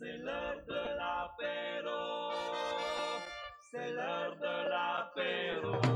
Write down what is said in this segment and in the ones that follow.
C'est l'heure de l'apéro. C'est l'heure de l'apéro.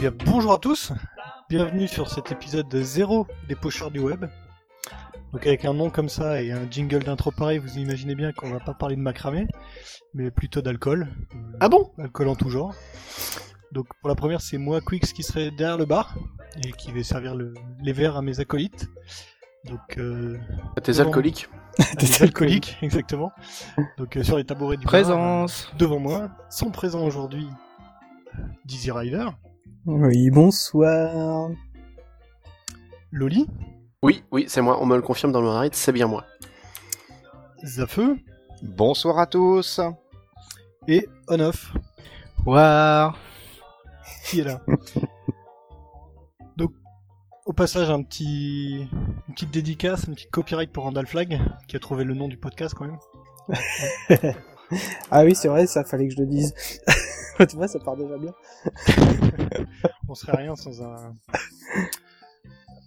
Bien, bonjour à tous, bienvenue sur cet épisode de zéro des pocheurs du web. Donc avec un nom comme ça et un jingle d'intro pareil, vous imaginez bien qu'on va pas parler de macramé, mais plutôt d'alcool. Euh, Ah bon? Alcool en tout genre. Donc pour la première, c'est moi, Quix, qui serait derrière le bar et qui vais servir le- les verres à mes acolytes. Donc euh, Tes Bon. alcooliques à des alcooliques, exactement. Donc euh, sur les tabourets du bar, Présence. euh, devant moi, sont présents aujourd'hui Dizzy Rider, Oui, bonsoir. Loli, Oui, oui, c'est moi, on me le confirme dans le ride, c'est bien moi. Zafeu Bonsoir à tous. et On-Off. War. qui est là. Donc, au passage, un petit, une petite dédicace, un petit copyright pour Randall Flag, qui a trouvé le nom du podcast quand même. Ah oui, c'est vrai, ça fallait que je le dise. tu vois, ça part déjà bien. On serait rien sans un,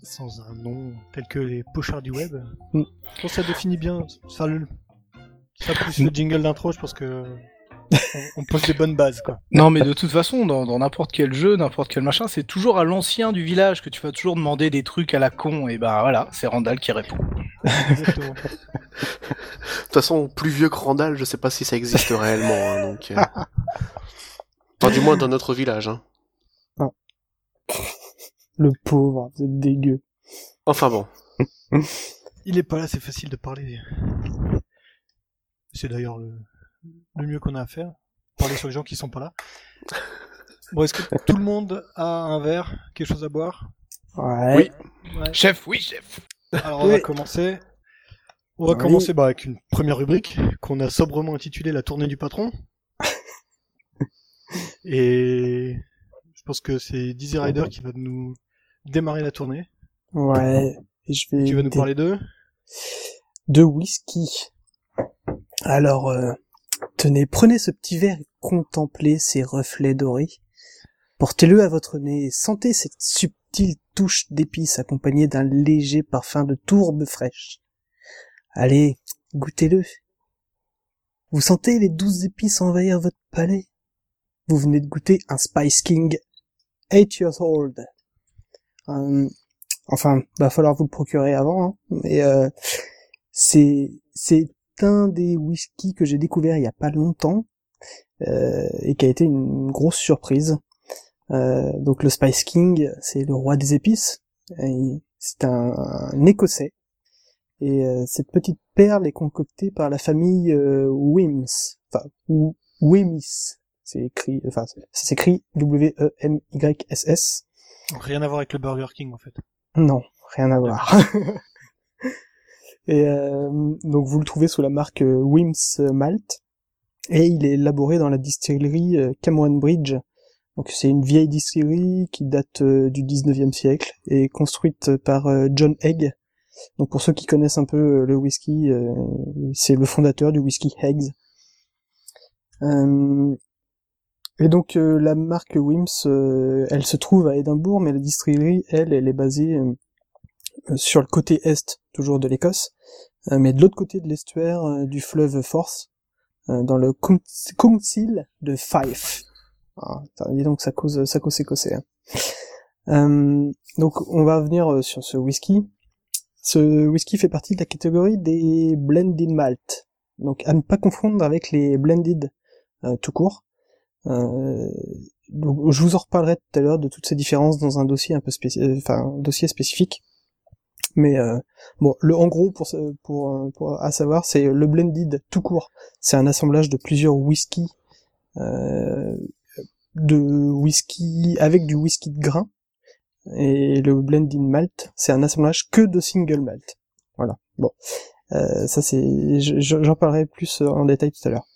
sans un nom tel que les pochards du web. Mm. Je pense que ça définit bien, ça, le, ça plus le jingle d'intro, je pense que on, pose des bonnes bases, quoi. Non, mais de toute façon, dans n'importe quel jeu, n'importe quel machin, c'est toujours à l'ancien du village que tu vas toujours demander des trucs à la con, et bah voilà, c'est Randall qui répond. Exactement. De toute façon, plus vieux que Randall, je sais pas si ça existe réellement, hein, donc... euh. Enfin, du moins dans notre village. Hein. Le pauvre, vous êtes dégueu. Enfin bon. Il est pas là, c'est facile de parler. C'est d'ailleurs le, le mieux qu'on a à faire. Parler sur les gens qui sont pas là. Bon, est-ce que tout le monde a un verre, quelque chose à boire? Ouais. Oui. Ouais. Chef, oui, chef. Alors on va commencer. On va Oui. commencer bah, avec une première rubrique qu'on a sobrement intitulée La tournée du patron. Et je pense que c'est Dizzy Rider qui va nous démarrer la tournée. Ouais. Et je vais Tu vas nous parler d'eux? de whisky. Alors, euh, tenez, prenez ce petit verre et contemplez ces reflets dorés. Portez-le à votre nez et sentez cette subtile touche d'épices accompagnée d'un léger parfum de tourbe fraîche. Allez, goûtez-le. Vous sentez les douces épices envahir votre palais. Vous venez de goûter un Spice King 8 years old. Euh, enfin, va falloir vous le procurer avant, hein, mais euh, c'est un des whiskies que j'ai découvert il y a pas longtemps euh, et qui a été une grosse surprise. Euh, donc le Spice King, c'est le roi des épices. C'est un, écossais et euh, cette petite perle est concoctée par la famille Wims, enfin ou Wemys. C'est écrit, enfin ça s'écrit W E M Y S S. Rien à voir avec le Burger King en fait. Non, rien à voir. et euh, donc vous le trouvez sous la marque euh, Wims Malt et il est élaboré dans la distillerie euh, Cameron Bridge. Donc c'est une vieille distillerie qui date euh, du 19e siècle et construite par John Egg. Donc pour ceux qui connaissent un peu le whisky, c'est le fondateur du whisky Eggs. Euh, et donc euh, la marque Wims, euh, elle se trouve à Édimbourg, mais la distillerie, elle, elle est basée euh, euh, sur le côté est, toujours de l'Écosse, euh, mais de l'autre côté de l'estuaire euh, du fleuve Force, euh, dans le coun- council de Fife. Ah, dis donc ça cause, ça cause écossais. hein. Donc on va venir euh, sur ce whisky. Ce whisky fait partie de la catégorie des blended malt. Donc à ne pas confondre avec les blended tout court. Euh, donc, je vous en reparlerai tout à l'heure de toutes ces différences dans un dossier un peu spéci- euh, enfin un dossier spécifique. Mais euh, bon, le en gros pour pour, euh, pour à savoir, c'est le blended tout court. C'est un assemblage de plusieurs whisky, euh, de whisky avec du whisky de grain. Et le blended malt, c'est un assemblage que de single malt. Voilà. Bon, Euh, ça c'est, je- je- j'en parlerai plus en détail tout à l'heure.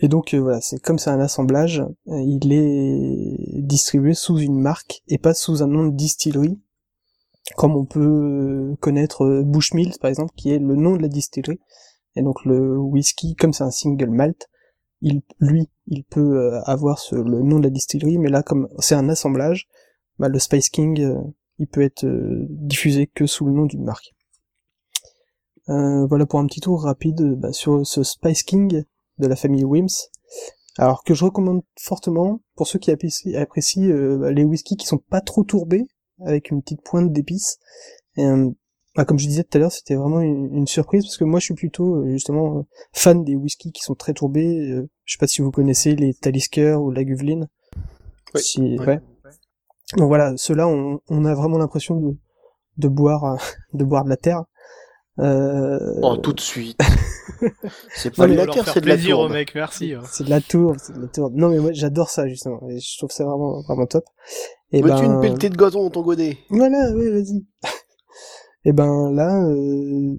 Et donc euh, voilà, c'est comme c'est un assemblage, euh, il est distribué sous une marque et pas sous un nom de distillerie, comme on peut euh, connaître Bushmills par exemple, qui est le nom de la distillerie. Et donc le whisky, comme c'est un single malt, il, lui, il peut avoir le nom de la distillerie, mais là comme c'est un assemblage, bah, le Spice King, il peut être diffusé que sous le nom d'une marque. Euh, voilà pour un petit tour rapide bah, sur ce Spice King de la famille Wims. Alors que je recommande fortement pour ceux qui apprécient, apprécient, euh, les whiskies qui sont pas trop tourbés, avec une petite pointe d'épices. Et, euh, bah, comme je disais tout à l'heure, c'était vraiment une, une surprise parce que moi je suis plutôt euh, justement fan des whiskies qui sont très tourbés. Je sais pas si vous connaissez les Talisker ou la Guveline. Oui. Si, Oui. ouais. Donc voilà, ceux-là, on, on a vraiment l'impression de, de boire, de boire de la terre. Euh, Oh, tout de suite. c'est Non, pas mais de la terre, c'est de la au mec, merci. hein. c'est de la tour, c'est de la tour. Non mais moi j'adore ça justement, et je trouve ça vraiment vraiment top. Et Veux-tu ben une pelletée de gazon dans ton godet? Voilà, oui vas-y. et ben là, euh,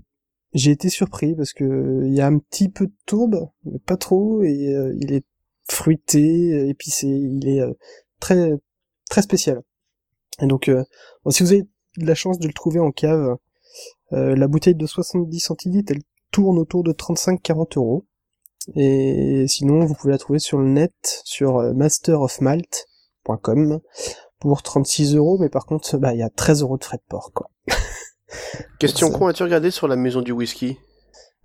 j'ai été surpris parce que il y a un petit peu de tourbe, mais pas trop, et euh, il est fruité, épicé, il est euh, très très spécial. Et donc, euh, bon, si vous avez de la chance de le trouver en cave, euh, la bouteille de 70 centilitres, elle tourne autour de 35-40 euros. Et sinon, vous pouvez la trouver sur le net, sur euh, masterofmalt.com pour 36 euros, mais par contre, bah, il y a 13 euros de frais de port, quoi. Question con, as-tu regardé sur la maison du whisky?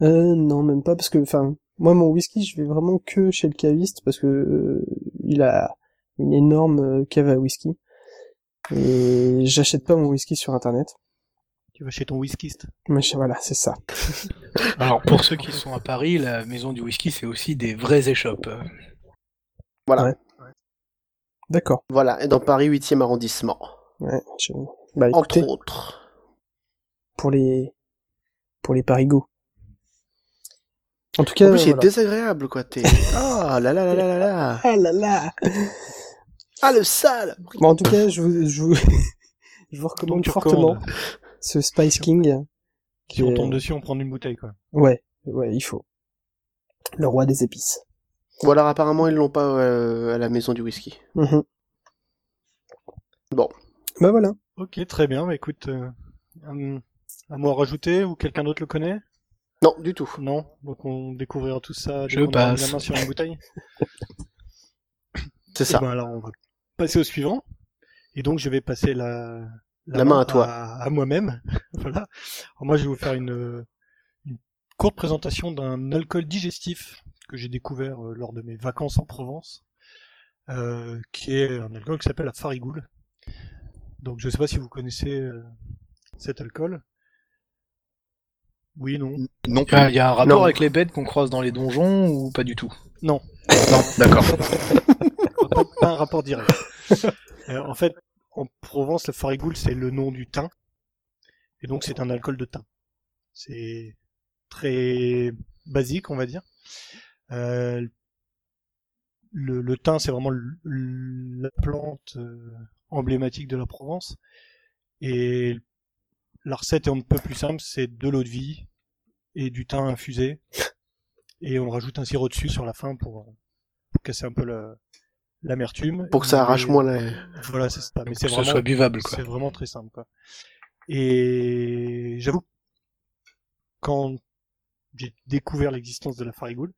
Euh, non, même pas, parce que, enfin, moi, mon whisky, je vais vraiment que chez le caviste, parce que euh, il a une énorme cave à whisky. Et j'achète pas mon whisky sur internet. Tu vas chez ton whiskiste. Mais je- voilà, c'est ça. Alors pour ceux qui sont à Paris, la maison du whisky c'est aussi des vraies échoppes. Voilà. Ouais. D'accord. Voilà, et dans Paris 8e arrondissement. Ouais, je- Bah écoutez, Entre autres. pour les pour les parigots. En tout cas, En plus, il est voilà. désagréable, quoi. T'es... Ah là là là là là là. Ah là là. Ah, le sale Bon, en tout cas, je vous je vous, je vous recommande fortement. Ce Spice King. Si on qui est- tombe dessus, on prend une bouteille, quoi. Ouais, ouais, il faut. Le roi des épices. Bon, alors, apparemment, ils l'ont pas euh, à la maison du whisky. Mhm. Bon. Bah voilà. Ok, très bien. Bah, écoute, euh, un, un mot à rajouter ou quelqu'un d'autre le connaît? Non, du tout. Non? Donc on découvrira tout ça dès Je passe. la main sur une bouteille? C'est ça. ben, alors on va passer au suivant. Et donc je vais passer la, La main à toi. À, à moi-même. voilà. Alors, moi je vais vous faire une, une courte présentation d'un alcool digestif que j'ai découvert euh, lors de mes vacances en Provence, euh, qui est un alcool qui s'appelle la farigoule. Donc je sais pas si vous connaissez euh, cet alcool. Oui, non. Non Il y a- il y a un rapport Non. avec les bêtes qu'on croise dans les donjons ou pas du tout? Non. Non, d'accord. pas, pas un rapport direct. Euh, en fait, en Provence, le farigoule, c'est le nom du thym. Et donc, c'est un alcool de thym. C'est très basique, on va dire. Euh, le, thym, c'est vraiment la plante euh, emblématique de la Provence. Et la recette est un peu plus simple, c'est de l'eau de vie et du thym infusé. Et on rajoute un sirop dessus sur la fin pour, pour casser un peu le- l'amertume. Pour que ça arrache Mais- moins la... Voilà, c'est ça. Mais Que c'est ce vraiment, soit buvable quoi. c'est vraiment très simple, quoi. Et j'avoue, quand j'ai découvert l'existence de la farigoule,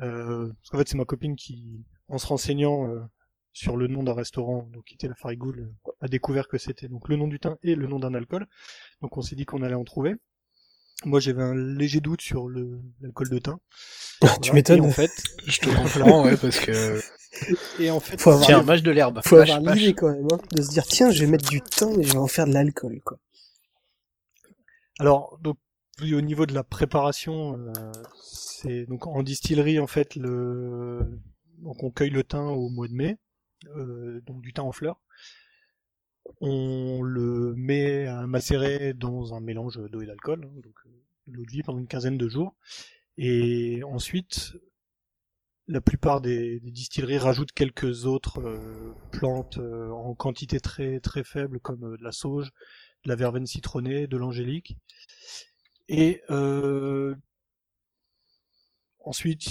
euh, parce qu'en fait c'est ma copine qui, en se renseignant euh, sur le nom d'un restaurant, donc qui était la farigoule, a découvert que c'était donc le nom du thym et le nom d'un alcool. Donc on s'est dit qu'on allait en trouver. Moi j'avais un léger doute sur le l'alcool de thym. tu Voilà. m'étonnes. Et en fait, Je te comprends, ouais, parce que. et en fait, Faut avoir- Tiens, match de l'herbe. Faut Vache, avoir l'idée quand même, hein, de se dire tiens, je vais mettre du thym et je vais en faire de l'alcool, quoi. Alors, donc, au niveau de la préparation, euh, c'est donc en distillerie en fait le, donc on cueille le thym au mois de mai, euh, donc du thym en fleurs. On le met à macérer dans un mélange d'eau et d'alcool, hein, donc euh, l'eau de vie pendant une quinzaine de jours, et ensuite la plupart des, distilleries rajoutent quelques autres euh, plantes euh, en quantité très très faible comme de la sauge, de la verveine citronnée, de l'angélique. Et ensuite,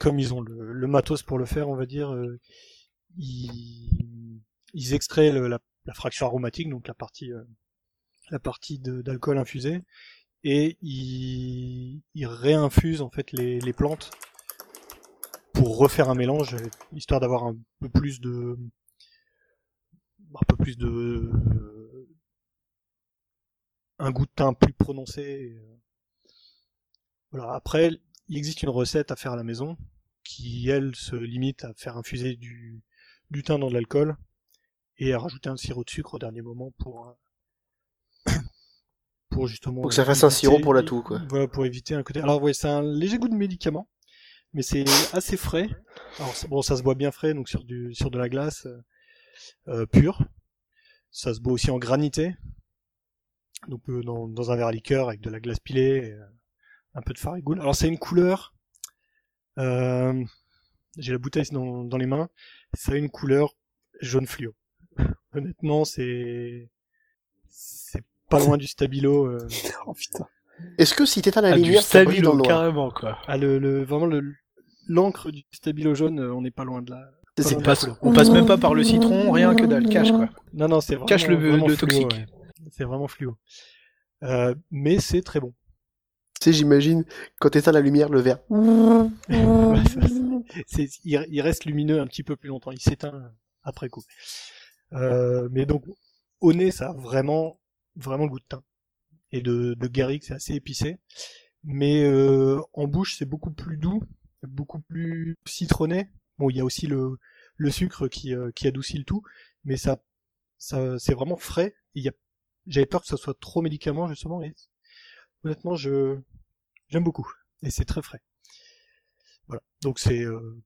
comme ils ont le, matos pour le faire, on va dire, ils, extraient la, la fraction aromatique, donc la partie, euh, la partie d'alcool infusé, et ils, ils réinfusent en fait les, plantes pour refaire un mélange, histoire d'avoir un peu plus de, un peu plus de, un goût de thym plus prononcé. Voilà. Après, il existe une recette à faire à la maison qui, elle, se limite à faire infuser du, du thym dans de l'alcool et à rajouter un sirop de sucre au dernier moment pour euh, pour justement Pour que ça fasse un sirop pour la toux, quoi. Voilà, pour éviter un côté. Alors ouais, c'est un léger goût de médicament, mais c'est assez frais. Alors bon, ça se boit bien frais, donc sur du sur de la glace euh, euh, pure. Ça se boit aussi en granité, donc euh, dans, dans un verre à liqueur avec de la glace pilée, et, euh, un peu de farigoule. Alors c'est une couleur. euh, J'ai la bouteille dans, dans les mains. Ça a une couleur jaune fluo. Honnêtement, c'est c'est pas loin du stabilo. euh, Oh putain. Est-ce que si t'éteins la Ah, lumière, ça brille dans stabilo, le noir carrément, quoi. Ah, le, le, vraiment, le, l'encre du stabilo jaune, euh, on n'est pas loin de là. C'est Pas On loin de la passe, on passe même pas par le citron, rien que dalle, cache, quoi. Non, non, c'est vraiment, Cache le- vraiment le fluo, toxique. ouais. C'est vraiment fluo. Euh, mais c'est très bon. Tu sais, j'imagine, quand t'éteins la lumière, le verre. Il, il reste lumineux un petit peu plus longtemps. Il s'éteint après coup. Euh, mais donc, au nez, ça a vraiment, vraiment le goût de thym. Et de, de garrigue, c'est assez épicé. Mais euh, en bouche, c'est beaucoup plus doux, beaucoup plus citronné. Bon, il y a aussi le, le sucre qui, euh, qui adoucit le tout, mais ça, ça c'est vraiment frais. J'avais peur que ça soit trop médicament justement. Et honnêtement, je j'aime beaucoup. Et c'est très frais. Voilà. Donc c'est euh,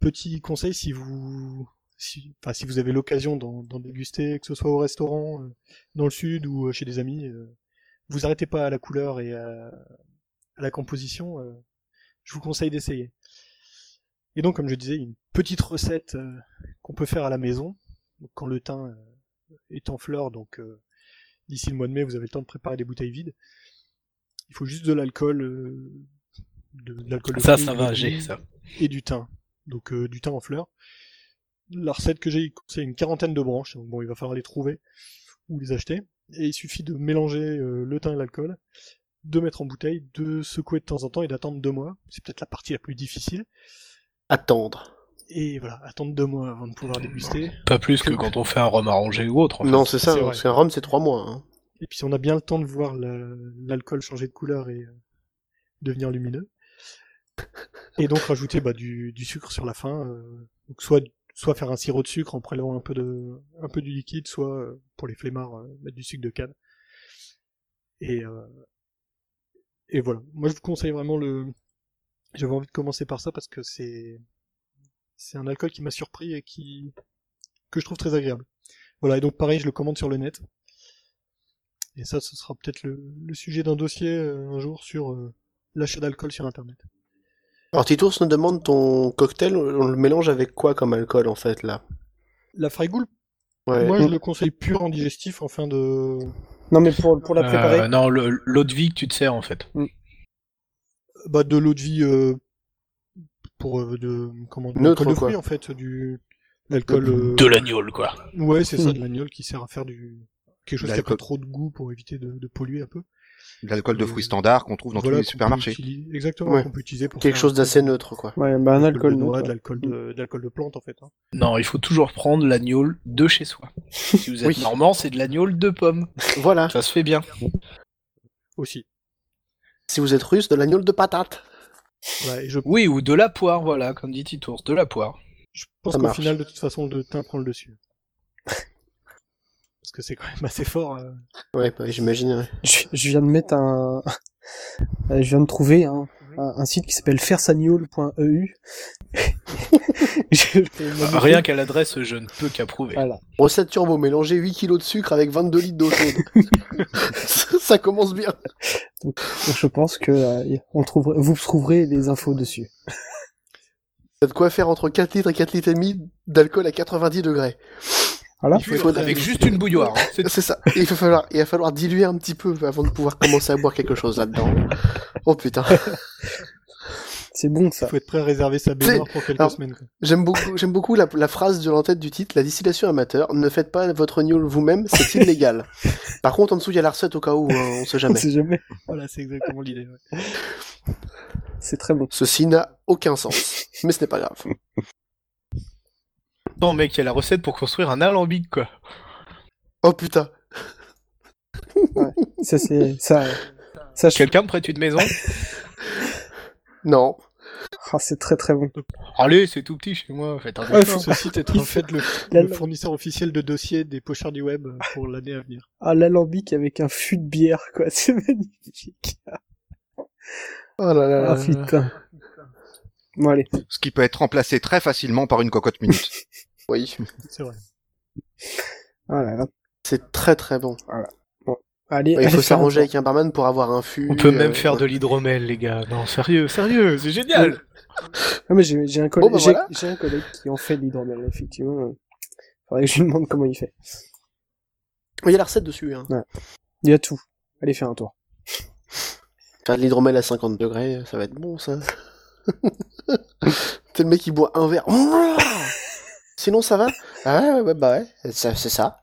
petit conseil si vous si, enfin, si vous avez l'occasion d'en déguster, que ce soit au restaurant, euh, dans le sud ou euh, chez des amis, euh, vous arrêtez pas à la couleur et à, à la composition. je vous conseille d'essayer. Et donc, comme je disais, une petite recette qu'on peut faire à la maison, donc, quand le thym est en fleur, donc d'ici le mois de mai, vous avez le temps de préparer des bouteilles vides. Il faut juste de l'alcool, euh, de, de l'alcool de Ça, fruits, ça va, j'ai ça. et du thym. Donc euh, du thym en fleurs. La recette que j'ai, c'est une quarantaine de branches. Donc bon, il va falloir les trouver ou les acheter. Et il suffit de mélanger euh, le thym et l'alcool, de mettre en bouteille, de secouer de temps en temps et d'attendre deux mois. C'est peut-être la partie la plus difficile. Attendre. Et voilà, attendre deux mois avant de pouvoir déguster. Pas plus que quand on fait un rhum arrangé ou autre. en. Non, c'est ça, c'est hein, parce qu'un rhum, c'est trois mois. Hein. Et puis on a bien le temps de voir la- l'alcool changer de couleur et euh, devenir lumineux. Et donc rajouter bah, du, du sucre sur la fin. euh, donc soit soit faire un sirop de sucre en prélevant un peu de un peu du liquide, soit euh, pour les flemmards euh, mettre du sucre de canne. Et euh, et voilà. Moi je vous conseille vraiment le. J'avais envie de commencer par ça parce que c'est c'est un alcool qui m'a surpris et qui que je trouve très agréable. Voilà. Et donc pareil, je le commande sur le net. Et ça, ce sera peut-être le, sujet d'un dossier un jour sur l'achat d'alcool sur Internet. Alors, Titours nous demande ton cocktail, on le mélange avec quoi comme alcool, en fait, là? La Freigoul, Ouais. moi je le conseille pur en digestif en fin de... Non, mais pour, pour la Euh, préparer. non, le- l'eau de vie que tu te sers, en fait. Bah, de l'eau de vie euh, pour euh, de... Comment de Neutre, l'alcool de quoi. fruits en fait, du... L'alcool... euh, De l'agneau, quoi. Ouais, c'est ça, Mm. de l'agnole qui sert à faire du... Quelque chose qui a L'alcool. pas trop de goût pour éviter de, de polluer un peu. De L'alcool de Euh, fruits standard qu'on trouve dans Voilà, tous les supermarchés. utiliser- Exactement, Ouais. qu'on peut utiliser pour Quelque faire chose un- d'assez neutre, quoi. Ouais, bah un de alcool noix, neutre. de l'alcool de, de de plante en fait. hein. Non, il faut toujours prendre l'agneau de chez soi. Si vous êtes Oui. normand, c'est de l'agneau de pomme. Voilà. Ça se fait bien. Aussi. Si vous êtes russe, de l'agneau de patate. Ouais, et je, Oui, ou de la poire, voilà, comme dit Titours, de la poire. je pense Ça qu'au marche. final, de toute façon, le thym prend le dessus. Parce que c'est quand même assez fort. euh. Ouais, bah, j'imagine. ouais. Je, je viens de mettre un, je viens de trouver un, un, un site qui s'appelle Euh, Rien qu'à l'adresse, je ne peux qu'approuver. Voilà. Recette turbo, mélanger 8 kilos de sucre avec 22 litres d'eau chaude. ça, commence bien. Donc je pense que euh, on vous trouverez les infos dessus. T'as de quoi faire entre 4 litres et 4 litres et demi d'alcool à 90 degrés? Voilà. Il faut Avec juste une bouilloire. hein. C'est- ça. Il va falloir, il va falloir diluer un petit peu avant de pouvoir commencer à boire quelque chose là-dedans. Oh putain. C'est bon ça. faut être prêt à réserver sa baignoire pour quelques alors- semaines. J'aime beaucoup, j'aime beaucoup la, la phrase de l'entête du titre, la distillation amateur. Ne faites pas votre gnôle vous-même, c'est illégal. Par contre, en dessous, il y a la recette au cas où, hein, on sait On jamais. sait jamais. Voilà, c'est exactement l'idée. ouais. C'est très bon. Ceci n'a aucun sens. Mais ce n'est pas grave. Non, mec, il y a la recette pour construire un alambic, quoi. Oh putain. Ça c'est ça. Ça je... Quelqu'un me prête une maison? Non. Ah, c'est très très bon. Allez, c'est tout petit chez moi, faites un Ouais. Ce site est en fait le, le fournisseur officiel de dossiers des pochards du web pour l'année à venir. Ah l'alambic avec un fût de bière quoi. C'est magnifique. Oh là là Ah là. putain. Bon allez. Ce qui peut être remplacé très facilement par une cocotte minute. Oui. C'est vrai. Ah. C'est très très bon. Allez. Il allez faut s'arranger avec un barman pour avoir un fût. On peut euh, même faire de l'hydromel, les gars. Non, sérieux, sérieux, c'est génial. tour. Ah mais j'ai j'ai un collègue bah j'ai voilà. j'ai un collègue qui en fait de l'hydromel effectivement. Faudrait que je lui demande comment il fait. Il y a la recette dessus. Hein. Il y a tout. Allez faire un tour. Faire de l'hydromel à 50 degrés, ça va être bon ça. C'est le mec qui boit un verre. Sinon ça va? Ah ouais, bah ouais, c'est ça.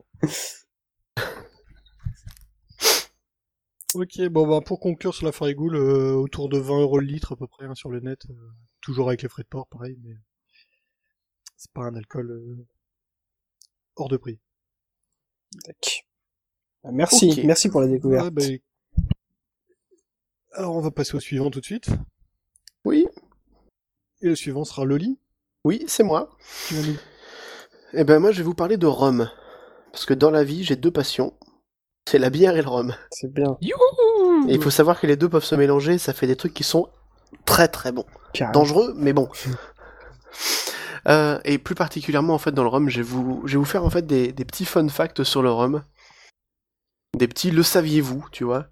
Ok, bon bah pour conclure sur la farigoule, euh, autour de 20 euros le litre à peu près hein, sur le net, euh, toujours avec les frais de port, pareil, mais c'est pas un alcool euh, hors de prix. Tac. Ah, Merci, merci pour la découverte. Ouais, bah, Alors on va passer au suivant tout de suite. Oui, Et le suivant sera Loli. oui, c'est moi. nous- Eh ben moi je vais vous parler de rhum. Parce que dans la vie j'ai deux passions. C'est la bière et le rhum. C'est bien. Youhou Et il faut savoir que les deux peuvent se mélanger, ça fait des trucs qui sont très très bons. Carrément. dangereux, mais bon. Euh, et plus particulièrement en fait dans le rhum, je vais vous, je vais vous faire en fait des, des petits fun facts sur le rhum, des petits le saviez-vous, tu vois,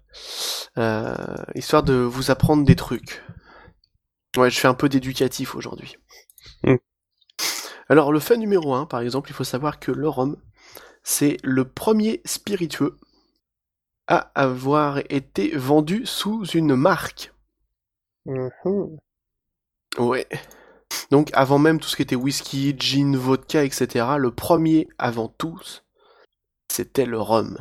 Euh, histoire de vous apprendre des trucs. Ouais, je fais un peu d'éducatif aujourd'hui. Mm. Alors le fait numéro un, par exemple, il faut savoir que le rhum, c'est le premier spiritueux à avoir été vendu sous une marque. Mhm. Ouais. Donc avant même tout ce qui était whisky, gin, vodka, etc., le premier avant tous, c'était le rhum.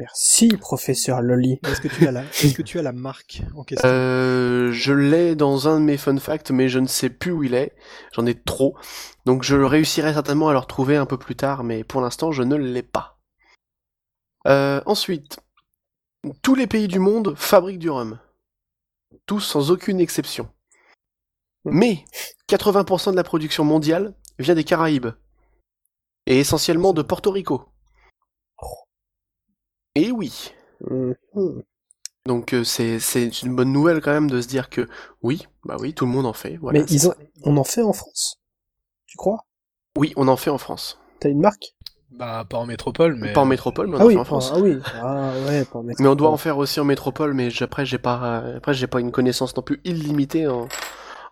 Merci, professeur Loli. Est-ce que tu as la, est-ce que tu as la marque en question? Euh, je l'ai dans un de mes fun facts, mais je ne sais plus où il est. J'en ai trop. Donc je réussirai certainement à le retrouver un peu plus tard, mais pour l'instant je ne l'ai pas. Euh, ensuite, tous les pays du monde fabriquent du rhum. Tous sans aucune exception. Mais 80% de la production mondiale vient des Caraïbes. Et essentiellement de Porto Rico. Et oui. Mhm. Donc euh, c'est c'est une bonne nouvelle quand même de se dire que oui, bah oui, tout le monde en fait. Voilà, Mais ils ont, on en fait en France. Tu crois? Oui, on en fait en France. T'as une marque? Bah, pas en métropole, mais. Pas en métropole, mais on Ah en oui, fait en France. ah oui. Ah ouais, pas en Mais on doit en faire aussi en métropole, mais après j'ai pas après j'ai pas une connaissance non plus illimitée en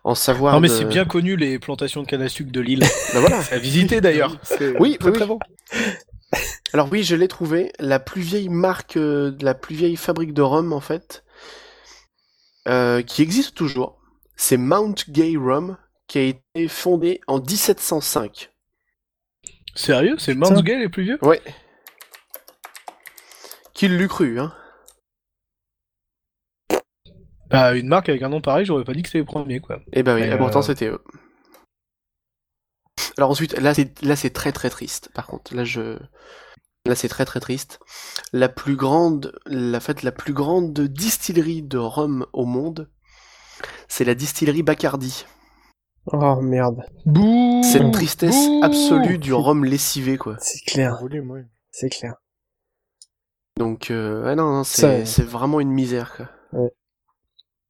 en savoir. Non, mais de- c'est bien connu les plantations de canne à sucre de Lille. Bah voilà. à visiter d'ailleurs. C'est Oui, très oui, très bon. Alors oui, je l'ai trouvé. La plus vieille marque, euh, la plus vieille fabrique de rhum en fait, euh, qui existe toujours, c'est Mount Gay Rum, qui a été fondée en 1705. Sérieux, c'est. Mount Gay les plus vieux? Ouais. Qui l'eût cru, hein? Bah, une marque avec un nom pareil, j'aurais pas dit que c'était les premiers, quoi. Eh ben oui, Et et pourtant euh, c'était eux. Alors ensuite, là c'est là c'est très très triste. Par contre, là je là c'est très très triste. La plus grande, la fait la plus grande distillerie de rhum au monde, c'est la distillerie Bacardi. Oh merde. Bouh C'est une tristesse Bouh absolue du rhum lessivé quoi. C'est clair. Ouais. C'est clair. Donc euh, ah non, non c'est euh, c'est vraiment une misère quoi.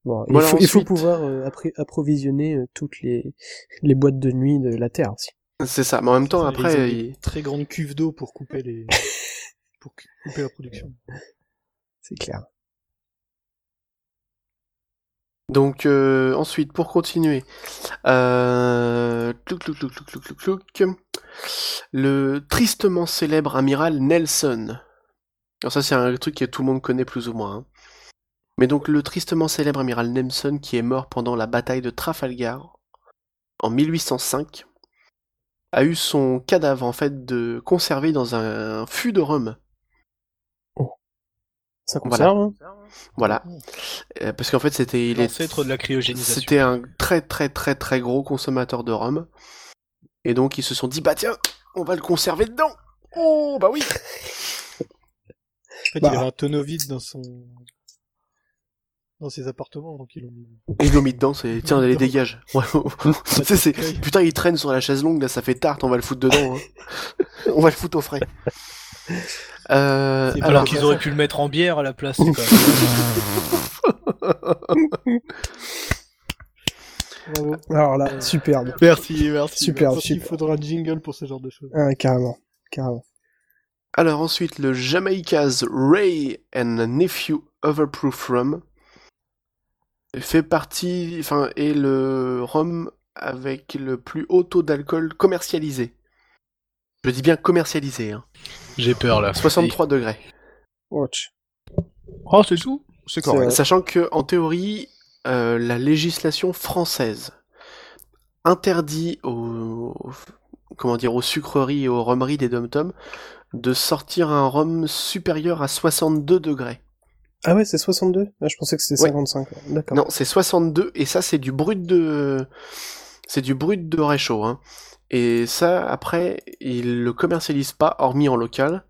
Bon, il, Voilà, faut, il faut ensuite- pouvoir euh, approvisionner euh, toutes les, les boîtes de nuit de la Terre aussi. C'est ça. Mais en même temps après, il- Très grande cuve d'eau pour couper les, pour cu- couper la production. C'est clair. Donc euh, ensuite, pour continuer, euh... le tristement célèbre amiral Nelson. Alors ça c'est un truc que tout le monde connaît plus ou moins. hein. Mais donc le tristement célèbre amiral Nelson, qui est mort pendant la bataille de Trafalgar en 1805, a eu son cadavre en fait de conservé dans un fût de rhum. Ça Voilà. conserve, hein Voilà, Euh, parce qu'en fait c'était il est de la cryogénisation. C'était un très très très très gros consommateur de rhum. Et donc ils se sont dit, bah tiens, on va le conserver dedans. Oh, bah oui. En fait, Bah. il avait un tonneau vide dans son dans ses appartements, donc ils l'ont mis. Ils l'ont mis dedans, c'est, tiens, allez, dégage. Ouais. Tu sais, c'est, putain, il traîne sur la chaise longue, là, ça fait tarte, on va le foutre dedans. hein. on va le foutre au frais. Euh, alors, qu'ils auraient pu le mettre en bière à la place. c'est quand même- Bravo. Alors là, superbe. Merci, merci. Superbe, superbe. faudra un jingle pour ce genre de choses. Ah, carrément. Carrément. alors ensuite, le Jamaica's Ray and Nephew Overproof Rum fait partie, enfin, est le rhum avec le plus haut taux d'alcool commercialisé. Je dis bien commercialisé, hein. J'ai peur là. 63 degrés. Watch. Oh, c'est tout? C'est correct. Sachant que, en théorie, euh, la législation française interdit aux, comment dire, aux sucreries et aux rhumeries des dom de sortir un rhum supérieur à 62 degrés. Ah ouais, c'est 62 ah, Je pensais que c'était Ouais. 55. D'accord. Non, c'est 62 et ça c'est du brut de c'est du brut de réchaud hein. Et ça après, ils le commercialisent pas hormis en local.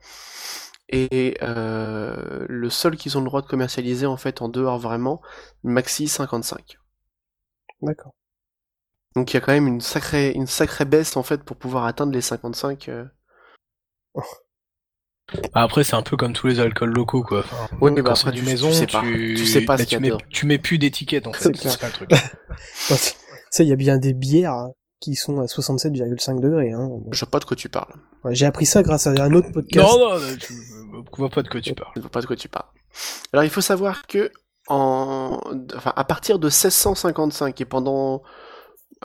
Et euh, le seul qu'ils ont le droit de commercialiser en fait en dehors vraiment, maxi 55. D'accord. Donc il y a quand même une sacrée une sacrée baisse en fait pour pouvoir atteindre les 55 euh. Ah, Après, c'est un peu comme tous les alcools locaux, quoi. Enfin, Ouais, mais quand bah, c'est après, du tu- tu maison, sais pas. Tu sais pas ce bah, qu'il y a tu, mets, tu mets plus d'étiquette, en fait. C'est ça le truc. Bah, tu sais, il y a bien des bières qui sont à 67,5 degrés. Hein. Je sais pas de quoi tu parles. Ouais, J'ai appris ça grâce à un autre podcast. Non, non, non, tu je vois pas de quoi tu parles. Je ne vois pas de quoi tu parles. Alors il faut savoir que en, enfin, à partir de 1655 et pendant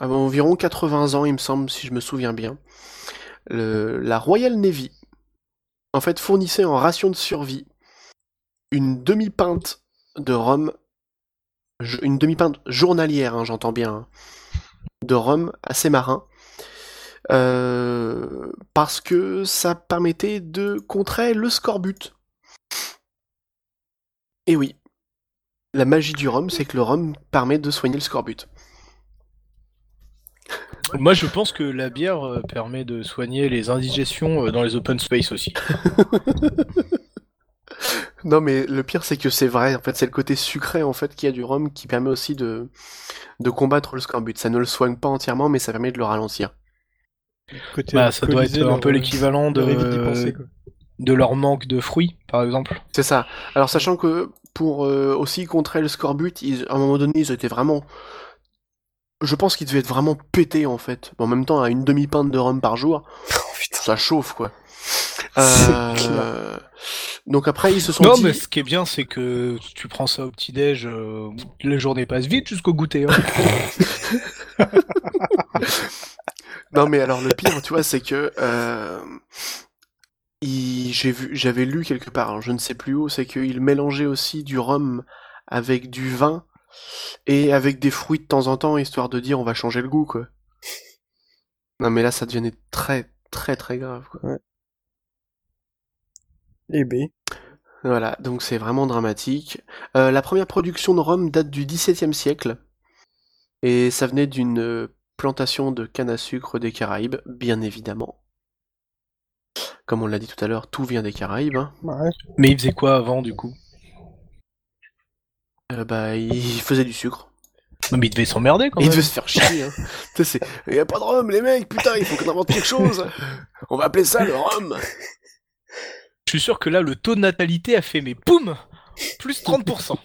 euh, environ 80 ans, il me semble, si je me souviens bien, le- la Royal Navy en fait fournissait en ration de survie une demi-pinte de rhum, une demi-pinte journalière, hein, j'entends bien, hein, de rhum à ses marins. euh, parce que ça permettait de contrer le scorbut. Et oui, la magie du rhum, c'est que le rhum permet de soigner le scorbut. Moi, je pense que la bière euh, permet de soigner les indigestions euh, dans les open space aussi. Non, mais le pire, c'est que c'est vrai. En fait, c'est le côté sucré en fait qu'il y a du rhum qui permet aussi de de combattre le scorbut. Ça ne le soigne pas entièrement, mais ça permet de le ralentir. Côté Bah, ça doit être un peu l'équivalent de, de leur manque de fruits, par exemple. C'est ça. Alors, sachant que pour euh, aussi contrer le scorbut, ils- à un moment donné, ils étaient vraiment. Je pense qu'ils devaient être vraiment pétés en fait. En même temps, à une demi-pinte de rhum par jour, Oh, ça chauffe quoi. Euh. Donc après, ils se sont Non, dit. mais ce qui est bien, c'est que tu prends ça au petit-déj, euh, les journées passent vite jusqu'au goûter. hein. Non mais alors le pire, tu vois, c'est que euh, il- j'ai vu, j'avais lu quelque part, hein, je ne sais plus où, c'est qu'il mélangeait aussi du rhum avec du vin et avec des fruits de temps en temps, histoire de dire on va changer le goût, quoi. Non mais là, ça devenait très très très grave, quoi. Eh ben. Voilà, donc c'est vraiment dramatique. Euh, la première production de rhum date du XVIIe siècle et ça venait d'une euh, plantation de canne à sucre des Caraïbes, bien évidemment. Comme on l'a dit tout à l'heure, tout vient des Caraïbes. hein. Ouais. Mais ils faisaient quoi avant, du coup? Euh, bah, ils faisaient du sucre. Non, mais ils devaient s'emmerder quand même. devaient se faire chier. Hein. Tu sais, c'est, y a pas de rhum, les mecs, putain, il faut qu'on invente quelque chose. On va appeler ça le rhum. Je suis sûr que là, le taux de natalité a fait, mais boum Plus 30%.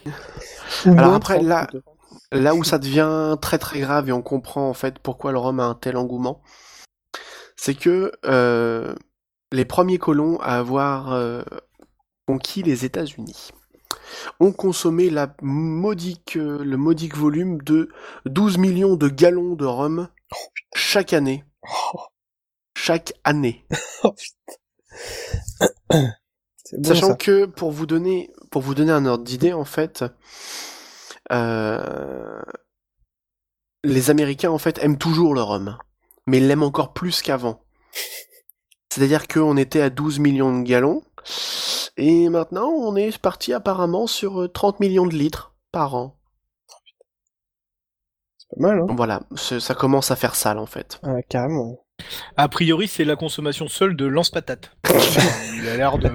Ou Alors après, 30, là-. Là où ça devient très très grave et on comprend en fait pourquoi le rhum a un tel engouement, c'est que euh, les premiers colons à avoir euh, conquis les États-Unis ont consommé la modique, euh, le modique volume de 12 millions de gallons de rhum chaque année. Chaque année. Oh, putain. C'est bon, Sachant ça. que, pour vous donner, pour vous donner un ordre d'idée, en fait, euh, les Américains, en fait, aiment toujours le rhum, mais ils l'aiment encore plus qu'avant. C'est-à-dire qu'on était à 12 millions de gallons, et maintenant on est parti apparemment sur euh, 30 millions de litres par an. C'est pas mal, hein Voilà, ça commence à faire sale en fait. Ah, Carrément. A priori, c'est la consommation seule de lance-patate. Il a l'air de.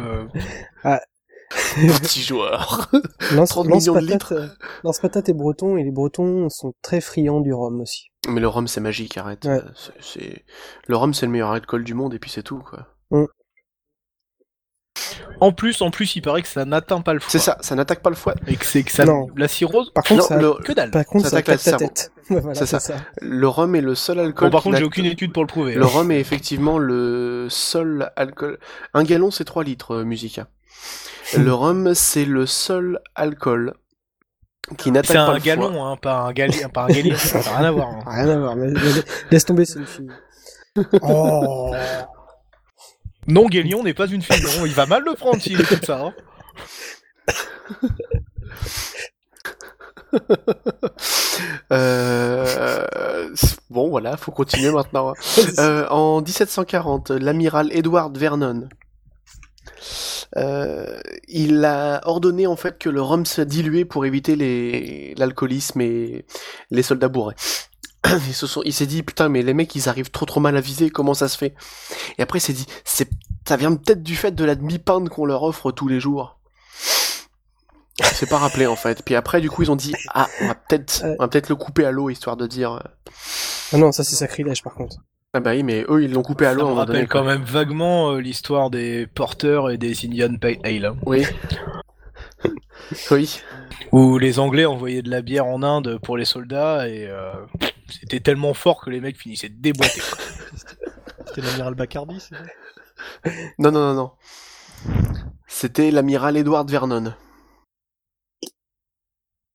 Petit joueur. Lance, 30 lance millions de patate, euh, lance patate est breton et les bretons sont très friands du rhum aussi. Mais le rhum c'est magique, arrête. Ouais. Le rhum c'est le meilleur alcool du monde et puis c'est tout quoi. En plus, en plus, il paraît que ça n'atteint pas le foie. C'est ça, ça n'attaque pas le foie. Et que c'est que ça. Non. La cirrhose. Par contre, Non, ça, le, Que dalle. par contre, ça ça attaque attaque ta le cerveau. tête. voilà, C'est ça. ça. le rhum est le seul alcool. Bon, par contre, j'ai aucune étude pour le prouver. Le hein. rhum est effectivement le seul alcool. Un gallon, c'est 3 litres, euh, Musica. Le rhum, c'est le seul alcool qui n'attaque C'est pas le foie. galon, hein, pas un galien, pas un galien. ça n'a rien à voir. hein. Rien à voir. mais- mais- laisse tomber, c'est une fille. Oh. Non, Guélion n'est pas une fille. Non, il va mal le prendre s'il écoute ça. hein. Euh, Bon, voilà, faut continuer maintenant. hein. Euh, en 1740, l'amiral Edward Vernon, euh, il a ordonné en fait que le rhum soit dilué pour éviter les l'alcoolisme et les soldats bourrés. Ils se sont, il s'est dit putain mais les mecs ils arrivent trop trop mal à viser, comment ça se fait? Et après il s'est dit c'est, ça vient peut-être du fait de la demi-pinte qu'on leur offre tous les jours. C'est pas rappelé en fait. Puis après du coup ils ont dit ah on va peut-être, on va peut-être le couper à l'eau histoire de dire. euh, Ah non, ça c'est sacrilège par contre. Ah bah oui, mais eux, ils l'ont coupé à Ça l'eau un me donné. rappelle quand même vaguement euh, l'histoire des porteurs et des Indian Pale Ale. hein. Oui. oui. Où les Anglais envoyaient de la bière en Inde pour les soldats et euh, c'était tellement fort que les mecs finissaient de déboîter. quoi. C'était l'amiral Bacardi, c'est ça? Non, non, non, non. C'était l'amiral Edward Vernon.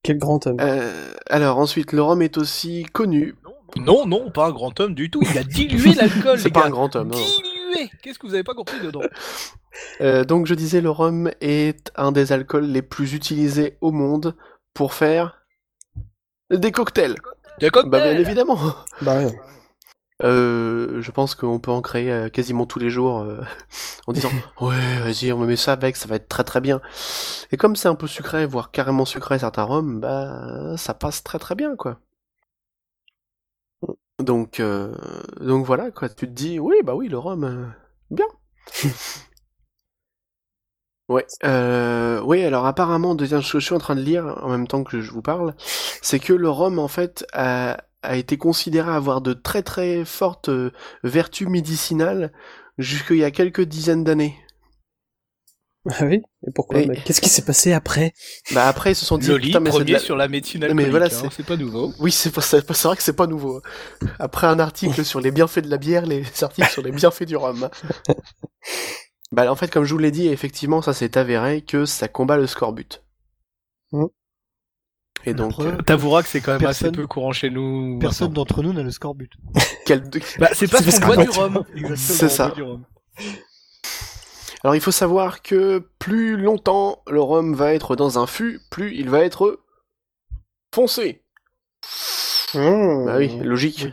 Quel grand homme. Euh, alors ensuite, le rhum est aussi connu. Non, non, pas un grand homme du tout. Il a dilué l'alcool, C'est pas gars. un grand homme. non. Dilué Qu'est-ce que vous avez pas compris dedans? Euh, donc je disais, le rhum est un des alcools les plus utilisés au monde pour faire des cocktails. Bah bien évidemment. Bah ouais. Euh, je pense qu'on peut en créer euh, quasiment tous les jours euh, en disant ouais vas-y on me met ça avec ça va être très très bien. Et comme c'est un peu sucré voire carrément sucré certains rhums bah ça passe très très bien quoi. Donc euh, donc voilà quoi. Tu te dis oui bah oui le rhum euh, bien ouais euh, oui alors apparemment deuxième chose que je suis en train de lire en même temps que je vous parle c'est que le rhum en fait a a été considéré avoir de très très fortes euh, vertus médicinales jusqu'il y a quelques dizaines d'années. Ah oui? Et pourquoi Qu'est-ce qui s'est passé après? Bah après ils se sont dit Loli, mais premier la- sur la médecine Mais voilà, hein, c'est- pas nouveau. Oui c'est pas- c'est c'est vrai que c'est pas nouveau. Après un article sur les bienfaits de la bière, les articles sur les bienfaits du rhum. Bah en fait comme je vous l'ai dit effectivement ça s'est avéré que ça combat le scorbut. Mm. Et donc euh, T'avoueras que c'est quand même assez Personne- peu courant chez nous. Personne d'entre nous n'a le scorbut. quel- Bah, c'est pas qu'on boit du rhum. C'est ça. Alors il faut savoir que plus longtemps le rhum va être dans un fût, plus il va être foncé. Mmh. Bah oui, logique. Oui.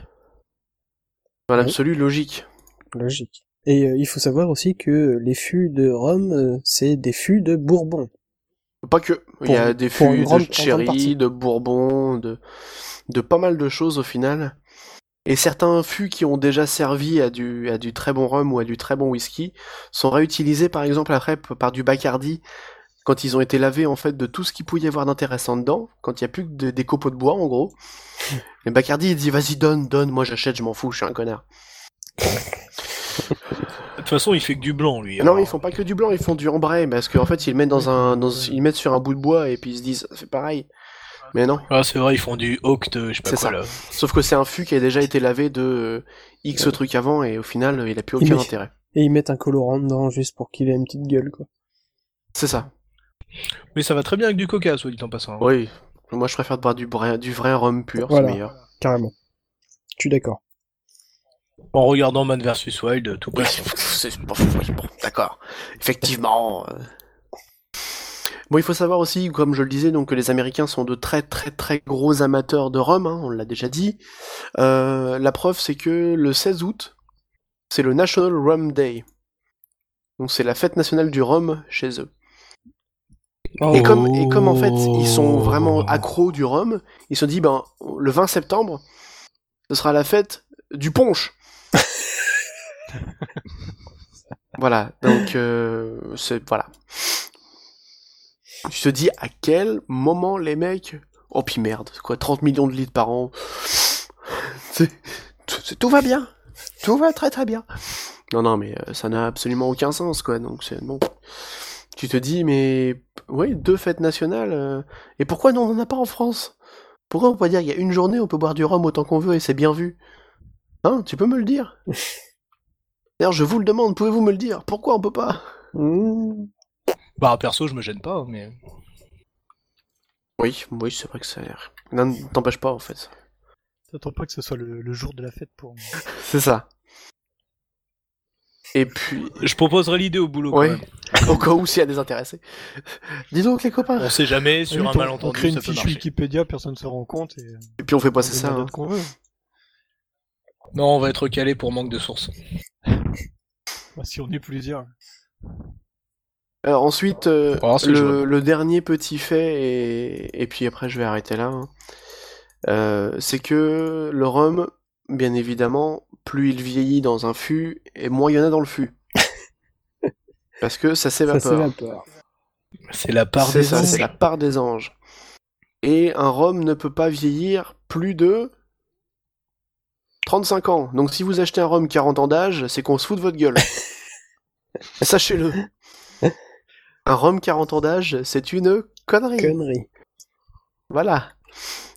Dans Oui. l'absolu, logique. Logique. Et euh, il faut savoir aussi que les fûts de Rome, euh, c'est des fûts de Bourbon. Pas que. Il y a des fûts grande- de cherry, de bourbon, de... de pas mal de choses au final. Et certains fûts qui ont déjà servi à du, à du très bon rhum ou à du très bon whisky sont réutilisés par exemple après par du Bacardi quand ils ont été lavés en fait de tout ce qu'il pouvait y avoir d'intéressant dedans, quand il n'y a plus que de- des copeaux de bois en gros. Et Bacardi il dit vas-y donne, donne, moi j'achète, je m'en fous, je suis un connard. De toute façon, il fait que du blanc, lui. Non, alors. ils font pas que du blanc, ils font du ambré, parce qu'en fait, ils le mettent dans un, dans, ils le mettent sur un bout de bois et puis ils se disent, c'est pareil. Mais non. Ah, c'est vrai, ils font du Oct, je sais pas C'est quoi, ça. là. Sauf que c'est un fût qui a déjà été lavé de euh, X trucs avant et au final, il a plus aucun met- intérêt. Et ils mettent un colorant dedans juste pour qu'il ait une petite gueule, quoi. C'est ça. Mais ça va très bien avec du coca, soit dit en passant. Oui. Moi, je préfère boire du, vrai- du vrai rhum pur, Voilà. c'est meilleur. Carrément. Je suis d'accord. En regardant Man vs Wild, tout Oui, passe. c'est bon, oui, bon, d'accord. Effectivement. euh. Bon, il faut savoir aussi, comme je le disais, donc que les Américains sont de très très très gros amateurs de rhum, hein, on l'a déjà dit. Euh, la preuve, c'est que le 16 août, c'est le National Rum Day. Donc c'est la fête nationale du rhum chez eux. Et comme, et comme en fait ils sont vraiment accros du rhum, ils se dit ben le 20 septembre, ce sera la fête du punch. Voilà, donc euh, c'est voilà. Tu te dis à quel moment les mecs Oh puis merde, quoi 30 millions de litres par an. Tout va bien. Tout va très très bien. Non non mais euh, ça n'a absolument aucun sens quoi, donc c'est bon. Tu te dis mais... Oui, deux fêtes nationales, euh, et pourquoi non, on n'en a pas en France? Pourquoi on peut dire il y a une journée, on peut boire du rhum autant qu'on veut et c'est bien vu? Hein, tu peux me le dire? D'ailleurs, je vous le demande, pouvez-vous me le dire? Pourquoi on peut pas? Mmh. Bah perso, je me gêne pas, mais Oui, oui, c'est vrai que ça Non, t'empêche pas en fait. T'attends pas que ce soit le, le jour de la fête pour. C'est ça. Et puis, je proposerai l'idée au boulot. Ouais. Quand même. au cas où s'il y a des intéressés. Dis donc les copains. On sait jamais sur un on- malentendu. On crée une fiche. Wikipédia, personne ne se rend compte et. Et puis on fait passer ça. hein. qu'on veut. Non, on va être calé pour manque de sources. Bah, si on est plusieurs. Alors ensuite, euh, le, dernier petit fait, et, et puis après je vais arrêter là, hein. Euh, c'est que le rhum, bien évidemment, plus il vieillit dans un fût, et moins il y en a dans le fût. Parce que ça s'évapore. s'évapore. C'est la part C'est des ça, anges. c'est la part des anges. Et un rhum ne peut pas vieillir plus de 35 ans. Donc si vous achetez un rhum 40 ans d'âge, c'est qu'on se fout de votre gueule. Sachez-le. Un rhum 40 ans d'âge, c'est une connerie. Connerie. Voilà.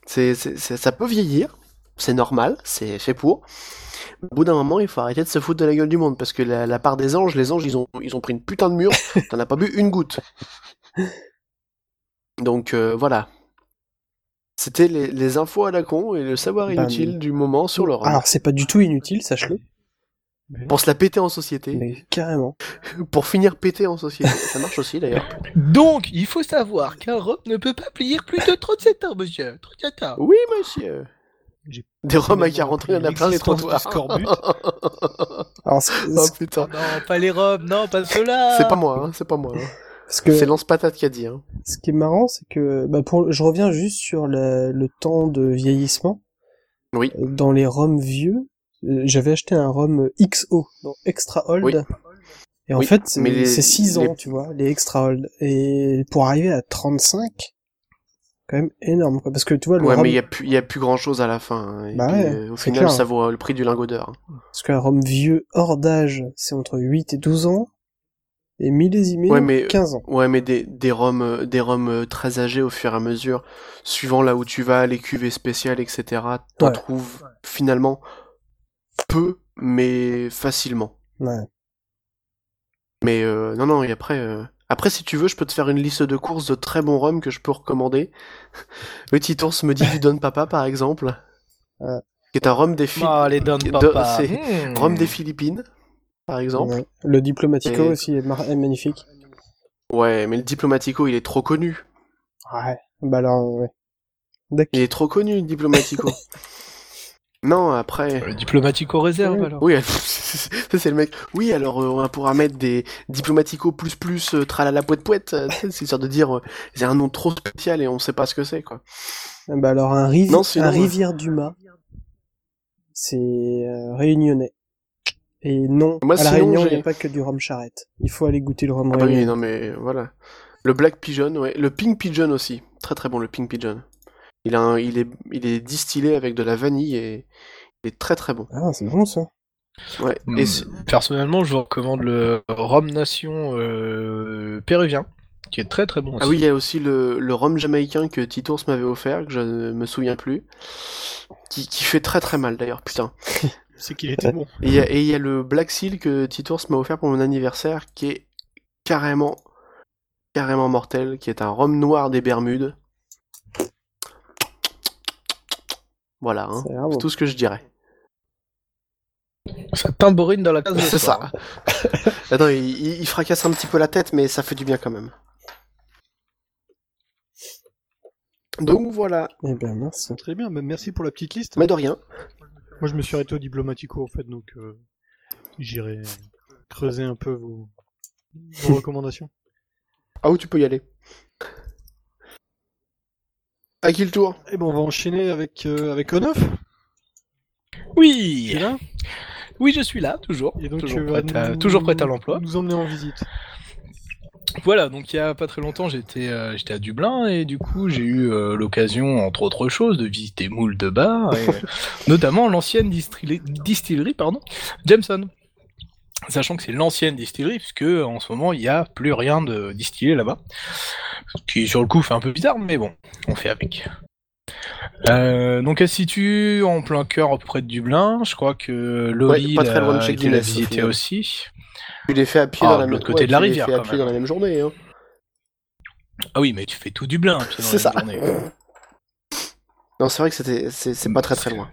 C'est, c'est- c'est- ça peut vieillir, c'est normal, c'est fait pour. Au bout d'un moment, il faut arrêter de se foutre de la gueule du monde, parce que la, la part des anges, les anges, ils ont, ils ont pris une putain de mur, t'en as pas bu une goutte. Donc euh, voilà. C'était les, les infos à la con et le savoir Bah, inutile du moment sur le. Alors c'est pas du tout inutile, sache-le. Pour se la péter en société, Mais carrément. pour finir pété en société. Ça marche aussi d'ailleurs. Donc, il faut savoir qu'un rhum ne peut pas plier plus de 37 ans, monsieur. 37 ans. Oui, monsieur. Des rhums à 40 ans, il y en a plein les trottoirs. Alors oh putain. Non, pas les rhums, non, pas ceux-là. C'est pas moi, hein, c'est pas moi. hein. Parce que C'est Lance Patate qui a dit. Hein. ce qui est marrant, c'est que bah pour je reviens juste sur le, le temps de vieillissement. Oui. Euh, Dans les rhums vieux, euh, j'avais acheté un rhum XO, donc Extra Old. Oui. Et en Oui, fait, c'est mais les- c'est 6 ans, les- tu vois, les Extra Old. Et pour arriver à 35, quand même énorme, quoi. Parce que tu vois, le Ouais, rhum, mais il y a plus, a plus grand chose à la fin. hein. Et Bah puis, ouais, euh, au final, clair. ça vaut le prix du lingot d'or. hein. parce qu'un rhum vieux hors d'âge, c'est entre 8 et 12 ans. Et millésimé, Ouais, mais- 15 ans. Ouais, mais des, des rhums, euh, des rhums euh, très âgés au fur et à mesure, suivant là où tu vas, les cuvées spéciales, etc. T'en Ouais. trouves finalement peu, mais facilement. Ouais. Mais euh, non, non, et après, euh, après, si tu veux, je peux te faire une liste de courses de très bons rhums que je peux recommander. Petit ours me dit du Don Papa, par exemple, Ouais. qui est un rhum des, Phil- Ah, les Don de- Papa. c'est Hmm. rhum des Philippines, par exemple. Ouais. Le Diplomatico Et- aussi est, mar- est magnifique. Ouais, mais le Diplomatico, il est trop connu. Ouais. Bah alors, ouais. D'accord. Il est trop connu, le Diplomatico. non, après. Le Diplomatico réserve, Oui. alors. Oui, ça c'est le mec. Oui, alors euh, on pourra mettre des Diplomatico plus plus euh, tralala poète poète. euh, C'est histoire de dire, euh, c'est un nom trop spécial et on sait pas ce que c'est quoi. Ah Bah alors un, rivi- Non, sinon, un ouais. rivière du Mât, c'est euh, réunionnais. Et non, Moi, à la sinon, Réunion, il n'y a pas que du rhum charrette. Il faut aller goûter le rhum Ah bah oui, non mais voilà. Le Black Pigeon, ouais. Le Pink Pigeon aussi. Très très bon le Pink Pigeon. Il, a un- il, est, il est distillé avec de la vanille et il est très très bon. Ah, c'est bon ça. Ouais. Hmm. Et Personnellement, je vous recommande le Rhum Nation euh, péruvien, qui est très très bon aussi. Ah oui, il y a aussi le, le rhum jamaïcain que Titours m'avait offert, que je ne me souviens plus, qui, qui fait très très mal d'ailleurs, putain. C'est qu'il était bon. Et il y, a- y le Black Seal que Titours m'a offert pour mon anniversaire, qui est carrément, carrément mortel, qui est un rhum noir des Bermudes. Voilà, hein. C'est tout ce que je dirais. Ça tambourine dans la case C'est ça. Attends, il, il- fracasse un petit peu la tête, mais ça fait du bien quand même. Donc voilà. Eh bien, merci. Très bien, merci pour la petite liste. Mais de rien. Moi, je me suis arrêté au Diplomatico, en fait, donc euh, j'irai creuser un peu vos, vos recommandations. Ah où tu peux y aller. À qui le tour? Et bon, on va enchaîner avec, euh, avec Onof. Oui Tu es là? Oui, je suis là, toujours. Et donc, toujours, tu vas prête à, nous- toujours prête à l'emploi. Nous emmener en visite. Voilà, donc il y a pas très longtemps, j'étais euh, j'étais à Dublin et du coup j'ai eu euh, l'occasion, entre autres choses, de visiter moult de bars, et, notamment l'ancienne distillerie, distillerie pardon, Jameson. Sachant que c'est l'ancienne distillerie, puisque en ce moment il n'y a plus rien de distillé là-bas. Ce qui sur le coup fait un peu bizarre, mais bon, on fait avec. Euh, donc elle se situe en plein cœur à peu près de Dublin. Je crois que Loli de l'a final. aussi. Tu les fais à pied Ah, dans la même côté de la tu les fais à pied dans la même journée. Hein. Ah oui, mais tu fais tout Dublin C'est ça. journée. Non, c'est vrai que c'était, c'est, c'est pas très très loin.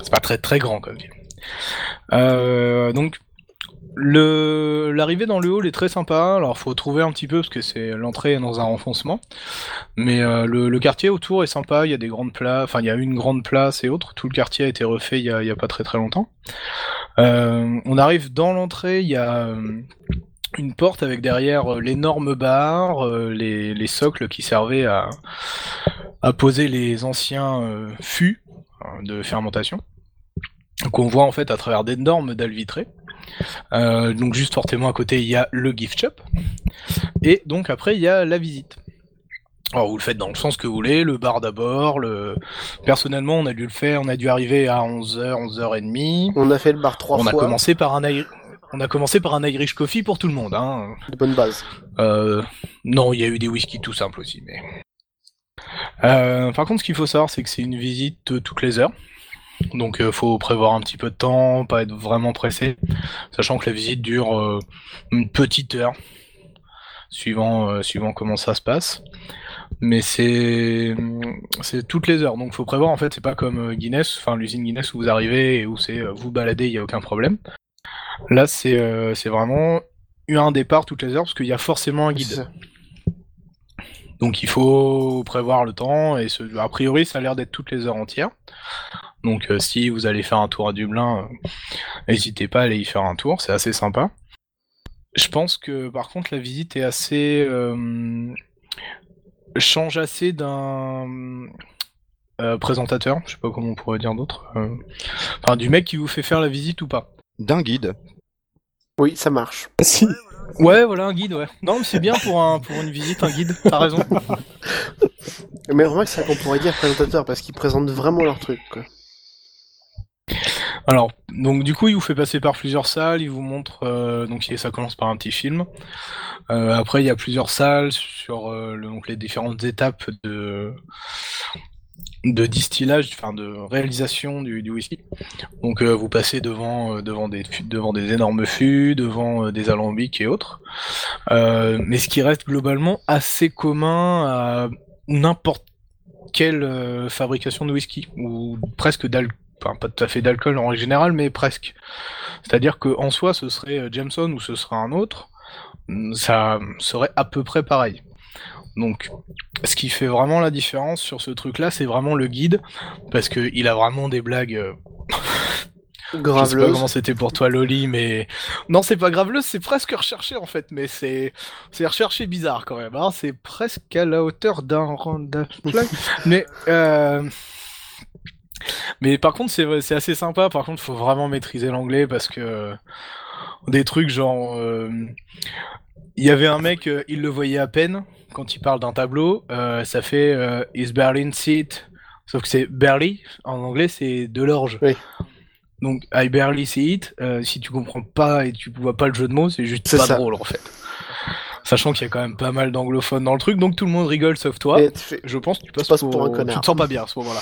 C'est pas très très grand comme ville. Euh, donc le l'arrivée dans le hall est très sympa. Alors faut trouver un petit peu parce que c'est l'entrée dans un renfoncement. Mais euh, le, le quartier autour est sympa. Il y a des grandes places. Enfin, il y a une grande place et autres. Tout le quartier a été refait il y a, il y a pas très très longtemps. Euh, on arrive dans l'entrée. Il y a euh, une porte avec derrière euh, l'énorme bar, euh, les, les socles qui servaient à, à poser les anciens euh, fûts de fermentation qu'on voit en fait à travers d'énormes dalles vitrées. Euh, donc juste fortement à côté il y a le gift shop et donc après il y a la visite. Alors vous le faites dans le sens que vous voulez, le bar d'abord, le personnellement on a dû le faire, on a dû arriver à 11h, 11h30. On a fait le bar trois On a fois. commencé par un on a commencé par un Irish coffee pour tout le monde hein. De bonne base. Euh, non, il y a eu des whisky tout simples aussi, mais. Euh, par contre, ce qu'il faut savoir, c'est que c'est une visite toutes les heures. Donc, euh, faut prévoir un petit peu de temps, pas être vraiment pressé, sachant que la visite dure euh, une petite heure, suivant, euh, suivant comment ça se passe. Mais c'est c'est toutes les heures, donc faut prévoir. En fait, c'est pas comme Guinness, enfin l'usine Guinness où vous arrivez et où c'est vous balader, il y a aucun problème. Là, c'est euh, c'est vraiment un départ toutes les heures parce qu'il y a forcément un guide. Donc il faut prévoir le temps et ce- a priori ça a l'air d'être toutes les heures entières. Donc euh, si vous allez faire un tour à Dublin, euh, n'hésitez pas à aller y faire un tour, c'est assez sympa. Je pense que par contre la visite est assez euh, change assez d'un euh, présentateur, je sais pas comment on pourrait dire d'autre, euh, enfin du mec qui vous fait faire la visite ou pas. D'un guide. Oui, ça marche. Si. Ouais, voilà un guide, ouais. Non, mais c'est bien pour un pour une visite un guide. T'as raison. Mais remarque, c'est ça qu'on pourrait dire présentateur parce qu'ils présentent vraiment leur truc. Quoi. Alors, donc du coup, il vous fait passer par plusieurs salles, il vous montre, euh, donc ça commence par un petit film. Euh, après, il y a plusieurs salles sur euh, le- les différentes étapes de distillage, enfin de réalisation du, whisky. Donc vous passez devant devant des devant des énormes fûts, devant des alambics et autres. Mais ce qui reste globalement assez commun à n'importe quelle fabrication de whisky ou presque d'alcool enfin pas tout à fait d'alcool en règle générale, mais presque. C'est-à-dire que en soi, ce serait euh, Jameson ou ce serait un autre, mm, ça serait à peu près pareil. Donc, ce qui fait vraiment la différence sur ce truc-là, c'est vraiment le guide, parce que il a vraiment des blagues. euh, je sais pas Graveleuse. comment c'était pour toi, Loli, mais non, c'est pas graveleuse, c'est presque recherché en fait, mais c'est c'est recherché bizarre quand même. Hein. C'est presque à la hauteur d'un round mais euh... mais par contre, c'est c'est assez sympa. Par contre, faut vraiment maîtriser l'anglais parce que des trucs genre euh, il y avait un mec, euh, il le voyait à peine quand il parle d'un tableau. euh, ça fait euh, is Berlin seat, sauf que c'est barely en anglais, c'est de l'orge. Oui. Donc I barely see it. euh, si tu comprends pas et tu vois pas le jeu de mots, c'est juste pas ça. drôle en fait. Sachant qu'il y a quand même pas mal d'anglophones dans le truc, donc tout le monde rigole sauf toi. Et tu fais- Je pense que tu passes, passes pour, pour un connard. Tu te sens pas bien à ce moment-là.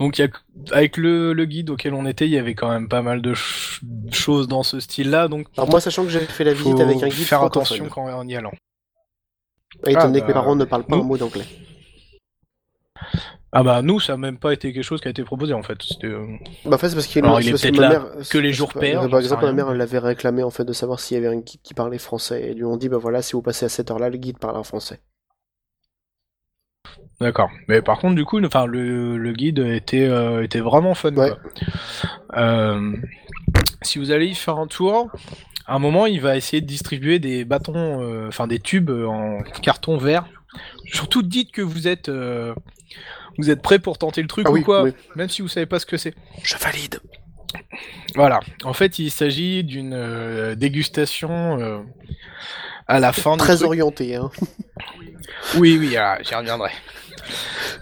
Donc, il y a, avec le, le guide auquel on était, il y avait quand même pas mal de ch- choses dans ce style-là. Donc, Alors moi, sachant que j'ai fait la visite avec un guide faire attention quand en y allant. étant donné Ah, que mes bah, parents ne parlent pas nous- un mot d'anglais. Ah bah nous, ça a même pas été quelque chose qui a été proposé en fait. Euh, Bah, en fait, c'est parce qu'il est parce que peut-être ma là mère- que les jours pairs, Par exemple, ma mère, elle avait réclamé en fait de savoir s'il y avait un guide qui parlait français et ils lui ont dit bah voilà, si vous passez à cette heure-là, le guide parle en français. D'accord. Mais par contre, du coup, enfin, le, le guide était, euh, était vraiment fun. Ouais. Euh, si vous allez y faire un tour, à un moment, il va essayer de distribuer des bâtons, euh, enfin des tubes en carton vert. Surtout, dites que vous êtes, vous êtes prêt pour tenter le truc Ah ou oui, quoi, oui. même si vous savez pas ce que c'est. Je valide. Voilà. En fait, il s'agit d'une dégustation à la fin. Très truc. orienté, hein. Oui, oui, ah, j'y reviendrai.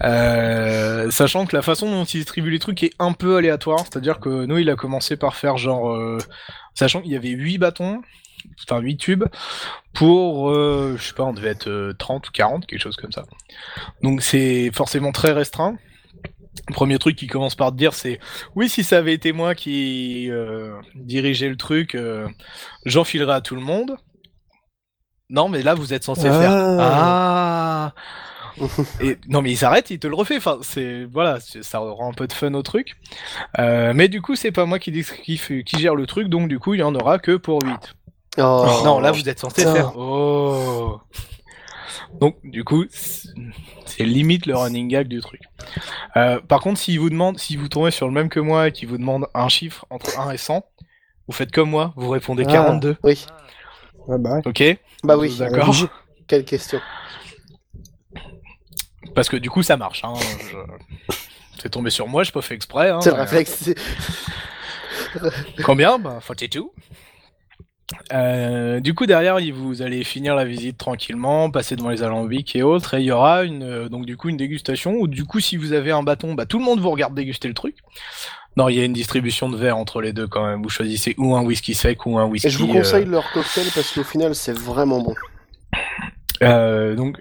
Euh, sachant que la façon dont il distribue les trucs est un peu aléatoire, c'est-à-dire que nous, il a commencé par faire genre, euh, sachant qu'il y avait 8 bâtons, enfin 8 tubes, pour, euh, je sais pas, on devait être euh, 30 ou 40, quelque chose comme ça. Donc c'est forcément très restreint. Le premier truc qui commence par te dire, c'est oui, si ça avait été moi qui dirigeais le truc, euh, j'en filerais à tout le monde. Non, mais là, vous êtes censé faire. Ah. Ah et non mais il s'arrête, il te le refait. Enfin, c'est voilà, ça rend un peu de fun au truc. Euh, mais du coup, c'est pas moi qui, dis- qui, gère le truc, donc du coup, il y en aura que pour 8. Oh. non, là, vous êtes censé faire. Oh. Donc, du coup, c'est limite le running gag du truc. Euh, par contre, s'il vous demande, si vous tombez sur le même que moi et qu'il vous demande un chiffre entre 1 et 100, vous faites comme moi, vous répondez Ah. 42. Oui. Ouais, bah. Ok Bah oui. D'accord. Quelle question. Parce que du coup, ça marche. Hein. Je... C'est tombé sur moi, j'ai pas fait exprès. Hein, C'est le réflexe. Combien? Bah, 42. Euh, du coup, derrière, vous allez finir la visite tranquillement, passer devant les alambics et autres, et il y aura une, euh, donc du coup une dégustation où du coup, si vous avez un bâton, bah tout le monde vous regarde déguster le truc. Non, il y a une distribution de verres entre les deux quand même. Vous choisissez ou un whisky sec ou un whisky. Et je vous euh, conseille leur cocktail parce qu'au final, c'est vraiment bon. euh, donc,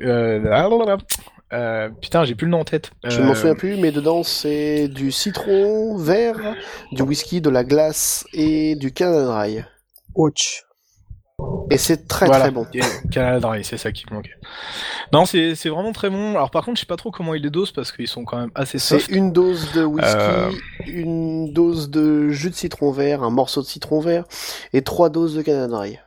euh, putain, j'ai plus le nom en tête. Je ne m'en Euh, souviens plus, mais dedans, c'est du citron vert, du whisky, de la glace et du Canada Dry. Ouch. Et c'est très Voilà, très bon. Canada Dry, c'est ça qui me manquait. Non, c'est c'est vraiment très bon. Alors par contre, je sais pas trop comment ils les dosent parce qu'ils sont quand même assez C'est soft. une dose de whisky, Euh. une dose de jus de citron vert, un morceau de citron vert et trois doses de Canada Dry.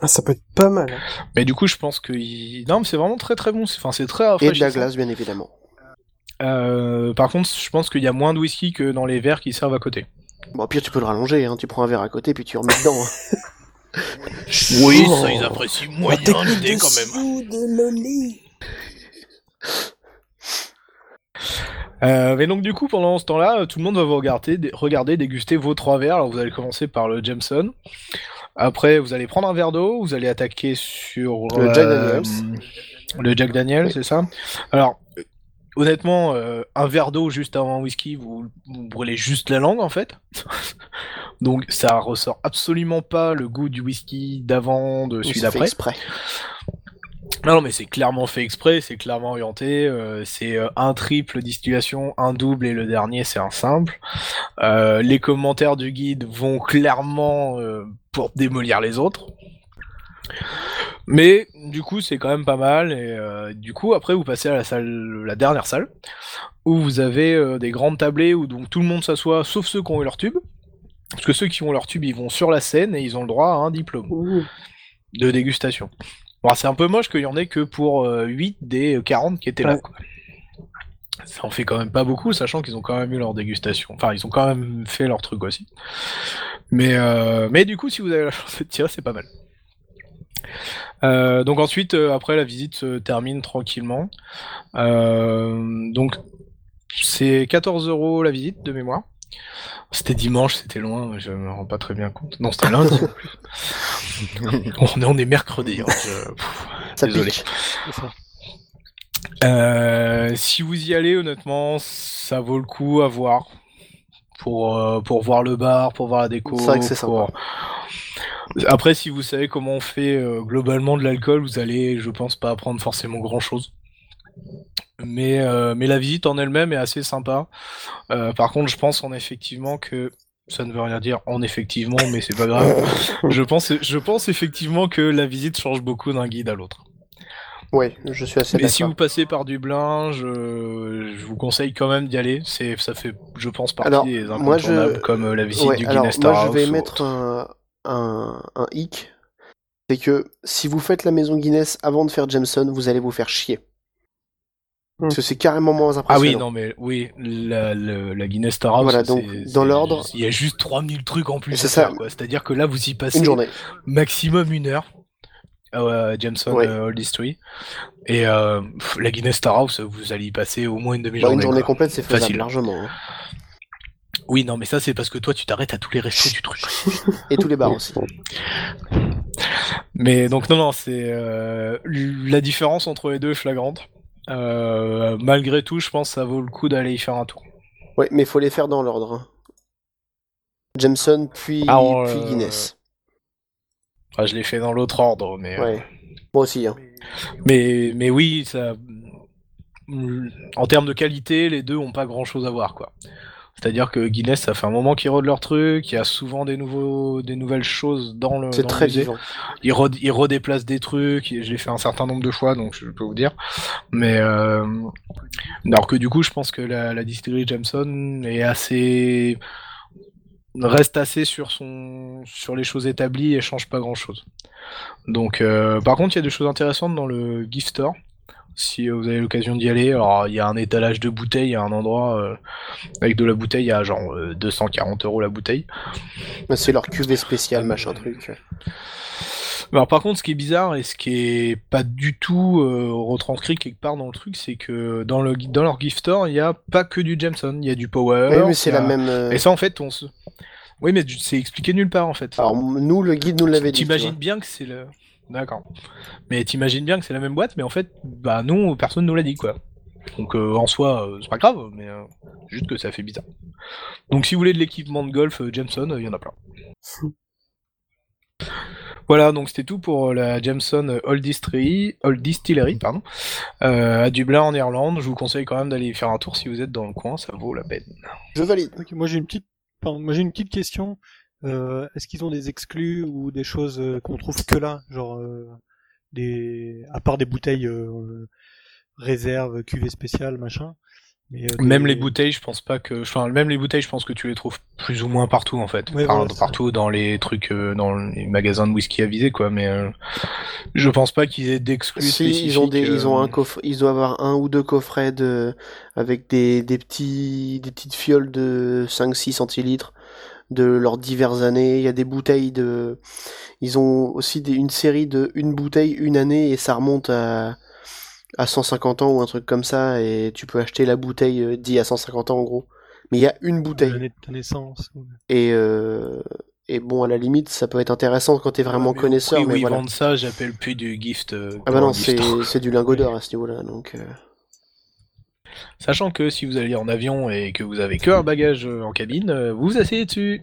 Ah, ça peut être pas mal. hein. Mais du coup, je pense que il- non, mais c'est vraiment très très bon. C'est- Enfin, c'est très Et de la rafraîchissant. glace, bien évidemment. Euh, par contre, je pense qu'il y a moins de whisky que dans les verres qui servent à côté. Bon, au pire, tu peux le rallonger, hein. tu prends un verre à côté puis tu remets dedans. hein. Oui, Oh. ça ils apprécient moyen l'idée quand même. sous de Loli. Euh, mais donc du coup, pendant ce temps-là, tout le monde va vous regarder, dé- regarder, déguster vos trois verres. Alors vous allez commencer par le Jameson. Après, vous allez prendre un verre d'eau. Vous allez attaquer sur Le Jack Daniels. Le Jack Daniels, Oui. c'est ça. Alors, euh, honnêtement, euh, un verre d'eau juste avant un whisky, vous, vous brûlez juste la langue en fait. donc ça ressort absolument pas le goût du whisky d'avant, de celui d'après. Non, non, mais c'est clairement fait exprès, c'est clairement orienté. euh, c'est euh, un triple distillation, un double et le dernier c'est un simple. Euh, les commentaires du guide vont clairement pour démolir les autres. Mais du coup, c'est quand même pas mal. Et du coup, après, vous passez à la salle, la dernière salle, où vous avez des grandes tablées où donc tout le monde s'assoit, sauf ceux qui ont eu leur tube. Parce que ceux qui ont leur tube, ils vont sur la scène et ils ont le droit à un diplôme Ouh. de dégustation. Bon, c'est un peu moche qu'il y en ait que pour euh, 8 des 40 qui étaient là. Quoi. Ça en fait quand même pas beaucoup, sachant qu'ils ont quand même eu leur dégustation. Enfin, ils ont quand même fait leur truc aussi. Mais, euh, mais du coup, si vous avez la chance de tirer, c'est pas mal. Euh, donc ensuite, euh, après, la visite se termine tranquillement. Euh, donc, c'est 14 euros la visite de mémoire. C'était dimanche, c'était loin, je me rends pas très bien compte. Non, c'était lundi. on, est, on est mercredi. hein, je- pff, Ça Désolé. Euh, si vous y allez, honnêtement, ça vaut le coup à voir. Pour, euh, pour voir le bar, pour voir la déco. C'est vrai que c'est pour- Après, si vous savez comment on fait euh, globalement de l'alcool, vous allez, je pense, pas apprendre forcément grand chose. Mais, euh, mais la visite en elle-même est assez sympa. Euh, par contre, je pense en effectivement que ça ne veut rien dire en effectivement, mais c'est pas grave. je pense, je pense effectivement que la visite change beaucoup d'un guide à l'autre. Ouais, je suis assez Mais si vous passez par Dublin, je, je vous conseille quand même d'y aller. C'est, ça fait, je pense, partie Alors, des moi, je- incontournables comme euh, la visite Ouais, du alors, Guinness moi, je vais mettre un, un, un hic. C'est que si vous faites la maison Guinness avant de faire Jameson, vous allez vous faire chier. Parce que c'est carrément moins Ah impressionnant. oui, non, mais oui, la, le- la Guinness Voilà, donc, dans l'ordre- Il y a juste 3000 trucs en plus C'est à ça. faire, quoi. C'est-à-dire que là, vous y passez Une journée. maximum une heure. à Jameson Ouais. euh, Old History. Et euh, pff, la Guinness Star House, vous allez y passer au moins une demi-journée. une journée quoi. complète, c'est faisable Facile. largement. hein. Oui, non, mais ça, c'est parce que toi, tu t'arrêtes à tous les restos du truc. Et tous les bars aussi. Mais donc non non c'est euh, la différence entre les deux est flagrante. Euh, malgré tout, je pense que ça vaut le coup d'aller y faire un tour. Ouais, mais il faut les faire dans l'ordre. hein. Jameson, puis, Alors, puis euh, Guinness. Enfin, je l'ai fait dans l'autre ordre, mais euh, Ouais. Moi aussi. Hein. mais mais oui, ça en termes de qualité, les deux ont pas grand chose à voir quoi. C'est-à-dire que Guinness, ça fait un moment qu'ils rodent leur truc, il y a souvent des nouveaux des nouvelles choses dans le C'est dans le très musée. vivant. il, rod- il redéplace des trucs, l'ai fait un certain nombre de fois, donc je peux vous dire. Mais euh, alors que du coup, je pense que la, la distillerie Jameson est assez reste assez sur son sur les choses établies et change pas grand chose. Donc, euh, par contre, il y a des choses intéressantes dans le gift store. Si euh, vous avez l'occasion d'y aller, alors il y a un étalage de bouteilles à un endroit euh, avec de la bouteille à genre euh, 240 euros la bouteille. C'est leur cuvée spéciale, machin truc. Alors par contre, ce qui est bizarre et ce qui est pas du tout euh, retranscrit quelque part dans le truc, c'est que dans le dans leur gift store, il y a pas que du Jameson, il y a du Power. Oui, mais c'est la même. euh, Et ça en fait, on se. Oui, mais c'est expliqué nulle part en fait. Alors, nous, le guide nous l'avait dit. T'imagines bien que c'est le. D'accord. Mais t'imagines bien que c'est la même boîte, mais en fait, bah non, personne nous l'a dit quoi. Donc euh, en soi, euh, c'est pas grave, mais euh, juste que ça fait bizarre. Donc si vous voulez de l'équipement de golf euh, Jameson, euh, il y en a plein. Voilà, donc c'était tout pour la Jameson Old Distillery, Old Distillery pardon, euh, à Dublin en Irlande. Je vous conseille quand même d'aller y faire un tour si vous êtes dans le coin, ça vaut la peine. Je valide. Ok, moi j'ai une petite, pardon, moi j'ai une petite question. Euh, Est-ce qu'ils ont des exclus ou des choses euh, qu'on trouve que là, genre euh, des, à part des bouteilles euh, réserve, cuvée spéciale, machin. Mais, euh, Même les bouteilles, je pense pas que. Enfin, même les bouteilles, je pense que tu les trouves plus ou moins partout en fait. Ouais, Enfin, voilà, c'est partout dans les trucs, euh, dans les magasins de whisky avisés quoi. Mais euh, je pense pas qu'ils aient d'exclus Si, ils ont des, spécifiques, ils ont un coffre, ils doivent avoir un ou deux coffrets de, avec des, des petits, des petites fioles de 5-6 centilitres de leurs diverses années. Il y a des bouteilles de, ils ont aussi des, une série de une bouteille, une année et ça remonte à, à 150 ans ou un truc comme ça et tu peux acheter la bouteille euh, dit à 150 ans en gros. Mais il y a une bouteille. l'année de ta naissance. ou- Et, euh, et bon, à la limite, ça peut être intéressant quand t'es vraiment ouais, au connaisseur, mais ils voilà. vendent ça, j'appelle plus du gift. euh, Ah bah non, c'est, du lingot d'or à ce niveau-là, donc. euh, Sachant que si vous allez en avion et que vous avez que un bagage euh, en cabine, euh, vous vous asseyez dessus.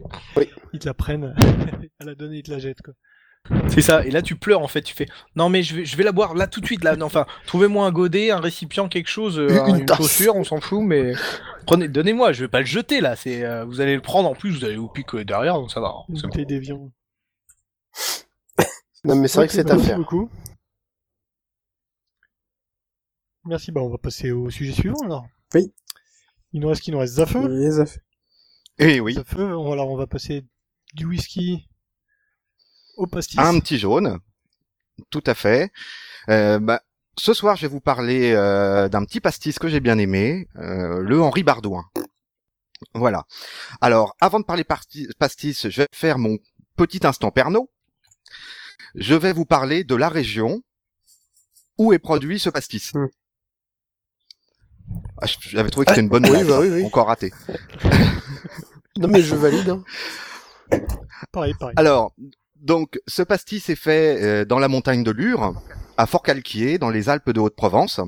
Ils te la prennent à la donner, ils te la jettent quoi. C'est ça. Et là, tu pleures en fait. Tu fais non mais je vais, je vais la boire là tout de suite là. Non, enfin, trouvez-moi un godet, un récipient, quelque chose, euh, Une chaussure, on s'en fout, mais prenez, donnez-moi. Je vais pas le jeter là. C'est, euh, vous allez le prendre en plus. Vous allez vous piquer derrière, donc ça va. Une C'est bon. bouteille d'évian. Non, mais c'est vrai que c'est bah, à faire. Merci, bah on va passer au sujet suivant alors. Oui. Il nous reste qui Il nous reste Zafeu. Les affaires. Eh oui, Zafeu, on- alors on va passer du whisky au pastis. un petit jaune, tout à fait. Euh, bah, ce soir, je vais vous parler euh, d'un petit pastis que j'ai bien aimé, euh, le Henri Bardouin. Voilà. Alors, avant de parler pastis, je vais faire mon petit instant Pernod. Je vais vous parler de la région où est produit ce pastis. Hmm. Ah, J'avais trouvé que c'était une bonne Oui, blague, bah oui, oui. encore raté. Non, mais je valide. hein. Pareil, pareil. Alors, donc, ce pastis est fait euh, dans la montagne de Lure, à Fort-Calquier, dans les Alpes de Haute-Provence,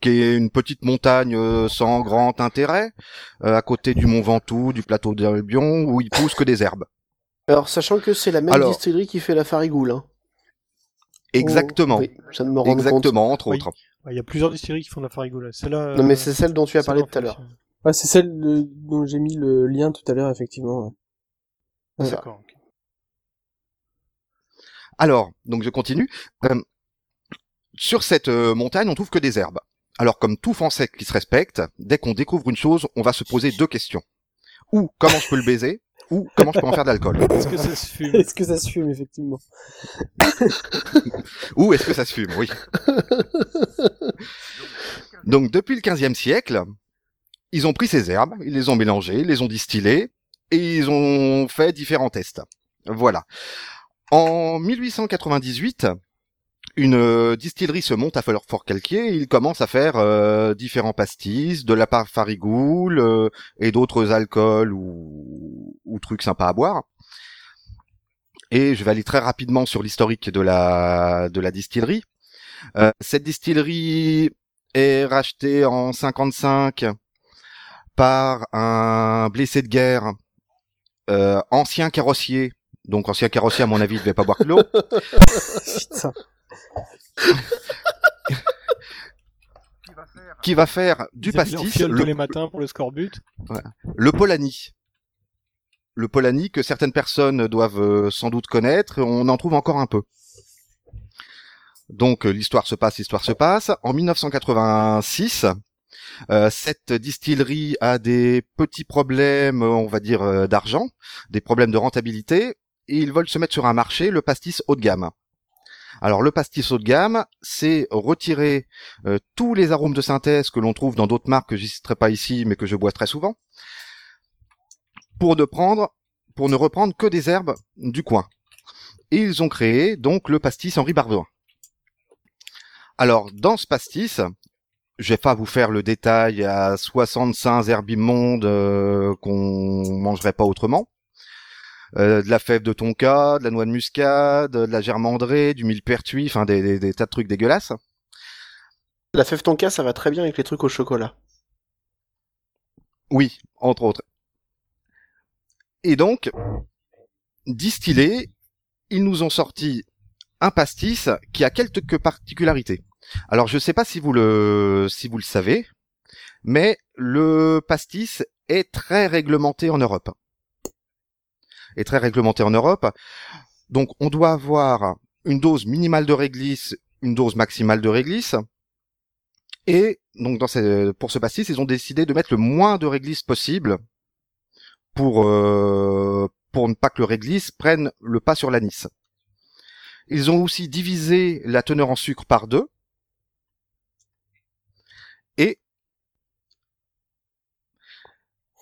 qui est une petite montagne euh, sans grand intérêt, euh, à côté du Mont Ventoux, du plateau d'Albion, où il pousse que des herbes. Alors, sachant que c'est la même Alors. distillerie qui fait la Farigoule. Hein. Exactement. Oui, compte. Exactement, entre Oui. autres. Ouais, Il y a plusieurs distilleries qui font de la farigola. Celle-là. Non, mais c'est celle dont tu as parlé tout à l'heure. Ah, c'est celle de- dont j'ai mis le lien tout à l'heure, effectivement. ouais. Ça. D'accord. Alors, donc je continue. Euh, sur cette euh, montagne, on trouve que des herbes. Alors, comme tout Français qui se respecte, dès qu'on découvre une chose, on va se poser deux questions. Ou comment je peux le baiser? Ou comment je peux en faire de l'alcool. Est-ce que ça se fume Est-ce que ça se fume, effectivement Ou est-ce que ça se fume Oui. Donc depuis le XVe siècle, ils ont pris ces herbes, ils les ont mélangées, ils les ont distillées et ils ont fait différents tests. Voilà. En 1898, une euh, distillerie se monte à Fort-Calquier et ils commencent à faire euh, différents pastis, de la farigoule euh, et d'autres alcools ou, ou trucs sympas à boire. Et je vais aller très rapidement sur l'historique de la distillerie. Euh, cette distillerie est rachetée en 55 par un blessé de guerre, euh, ancien carrossier. Donc ancien carrossier, à mon avis, il devait pas boire que l'eau. Qui va faire du Ils pastis, le, tous les matins pour le scorbut. le Polani. Le Polani que certaines personnes doivent euh, sans doute connaître, on en trouve encore un peu. Donc euh, l'histoire se passe, l'histoire se passe. En 1986, euh, cette distillerie a des petits problèmes, on va dire, euh, d'argent, des problèmes de rentabilité, et ils veulent se mettre sur un marché, le pastis haut de gamme. Alors le pastis haut de gamme, c'est retirer euh, tous les arômes de synthèse que l'on trouve dans d'autres marques que je citerai pas ici, mais que je bois très souvent, pour ne reprendre que des herbes du coin. Et ils ont créé donc le pastis Henri Bardouin. Alors dans ce pastis, je vais pas vous faire le détail à 65 herbes immondes euh, qu'on mangerait pas autrement. Euh, de la fève de tonka, de la noix de muscade, de la germandrée, du millepertuis, enfin des, des- des tas de trucs dégueulasses. La fève tonka, ça va très bien avec les trucs au chocolat. Oui, entre autres. Et donc, distillé, ils nous ont sorti un pastis qui a quelques particularités. Alors, je sais pas si vous le, si vous le savez, mais le pastis est très réglementé en Europe. Est très réglementé en Europe. Donc, on doit avoir une dose minimale de réglisse, une dose maximale de réglisse. Et donc dans ce, pour ce pastis, ils ont décidé de mettre le moins de réglisse possible pour euh, pour ne pas que le réglisse prenne le pas sur l'anis. Ils ont aussi divisé la teneur en sucre par deux. Et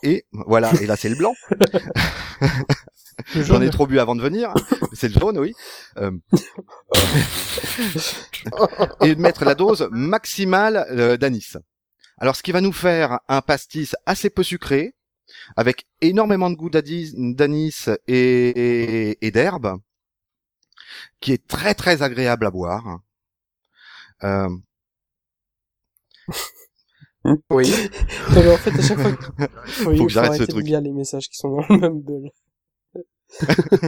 et voilà, et là c'est le blanc. J'en ai trop bu avant de venir. C'est le jaune, oui. Euh, et de mettre la dose maximale euh, d'anis. Alors, ce qui va nous faire un pastis assez peu sucré, avec énormément de goût d'anis et, et, et d'herbe, qui est très très agréable à boire. Euh, Oui. Non, mais en fait, à chaque fois, que... faut, Faut que j'arrête ce arrêter de truc. lire les messages qui sont dans le même bulle.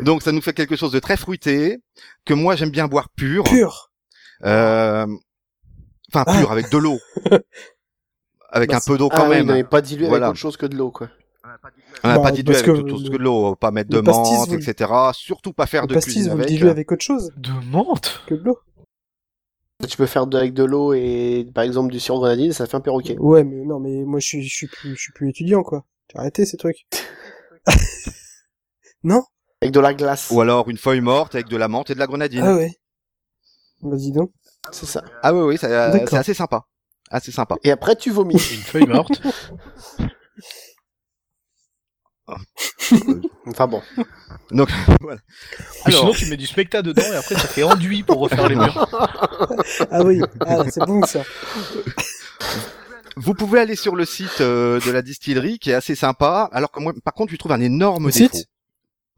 donc, ça nous fait quelque chose de très fruité, que moi j'aime bien boire pur. Pur. Euh, Enfin, Ah. pur, avec de l'eau. avec Bah, un peu d'eau Ah quand oui, même. non, mais pas dilué Voilà. avec autre chose que de l'eau, quoi. On n'a Bah, pas dilué avec que autre chose le- que de l'eau, pas mettre de pastis, menthe, vous- etc. Surtout pas faire Le de pastis, cuisine vous avec. diluez avec autre chose De menthe que de l'eau. Tu peux faire de, avec de l'eau et, par exemple, du sirop de grenadine, ça fait un perroquet. Ouais, mais non, mais moi, je suis, je suis plus, je suis plus étudiant, quoi. Arrêté ces trucs. non? Avec de la glace. Ou alors une feuille morte avec de la menthe et de la grenadine. Ah ouais. Bah, dis donc. C'est ça. Ah oui, oui, ça- euh, c'est assez sympa. Assez sympa. Et après, tu vomis. Une feuille morte. enfin bon. Donc, voilà. Alors, sinon, tu mets du spectat dedans et après, ça fait enduit pour refaire les murs. Ah oui. Ah, c'est bon, ça. Vous pouvez aller sur le site euh, de la distillerie qui est assez sympa. Alors que moi, par contre, je trouve un énorme Le défaut. site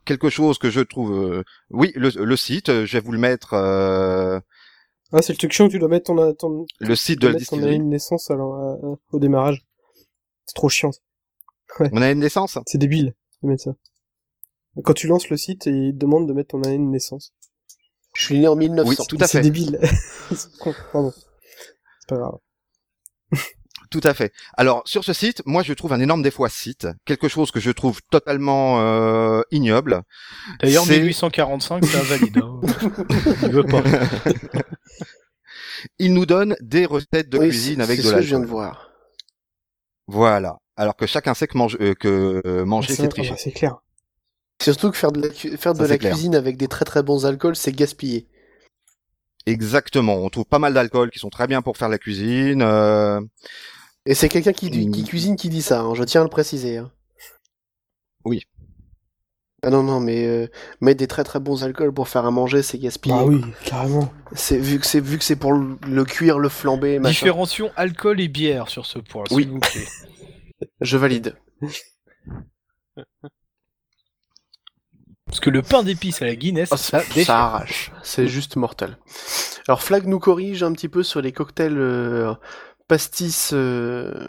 Quelque chose que je trouve. euh, Oui, le, le site. euh, Je vais vous le mettre. euh, Ah, c'est le truc chiant que tu dois mettre ton, ton, Le site de la mettre ton distillerie. année de naissance alors, euh, euh, au démarrage. C'est trop chiant. Mon année de naissance. C'est débile de mettre ça. Quand tu lances le site, il te demande de mettre ton année de naissance. Je suis né en 1900. Oui, tout à C'est fait. débile. C'est con. Pardon. C'est pas grave. Tout à fait. Alors sur ce site, moi je trouve un énorme défaut à ce site, quelque chose que je trouve totalement euh, ignoble. D'ailleurs, C'est- 1845, c'est invalide. hein. Il veut pas. Il nous donne des recettes de Oui, cuisine c'est- avec c'est de ce que je viens de voir. Voilà. alors que chacun sait que, mange- euh, que euh, manger C'est c'est tricher. C'est clair. Surtout que faire de la, cu- faire de Ça, la c'est clair. cuisine avec des très très bons alcools, c'est gaspiller. Exactement, on trouve pas mal d'alcool qui sont très bien pour faire de la cuisine. euh, Et c'est quelqu'un qui, qui cuisine qui dit ça, hein, je tiens à le préciser. hein. Oui. Ah non, non, mais euh, mettre des très très bons alcools pour faire à manger, c'est gaspiller. Bah oui, carrément. C'est vu que c'est vu que c'est pour le, le cuire, le flamber, machin. Différencions alcool et bière sur ce point, s'il Oui. vous plaît. Je valide. Parce que le pain d'épices à la Guinness, Ah, ça, ça, déchire. ça arrache. C'est juste mortel. Alors Flag nous corrige un petit peu sur les cocktails euh, pastis euh,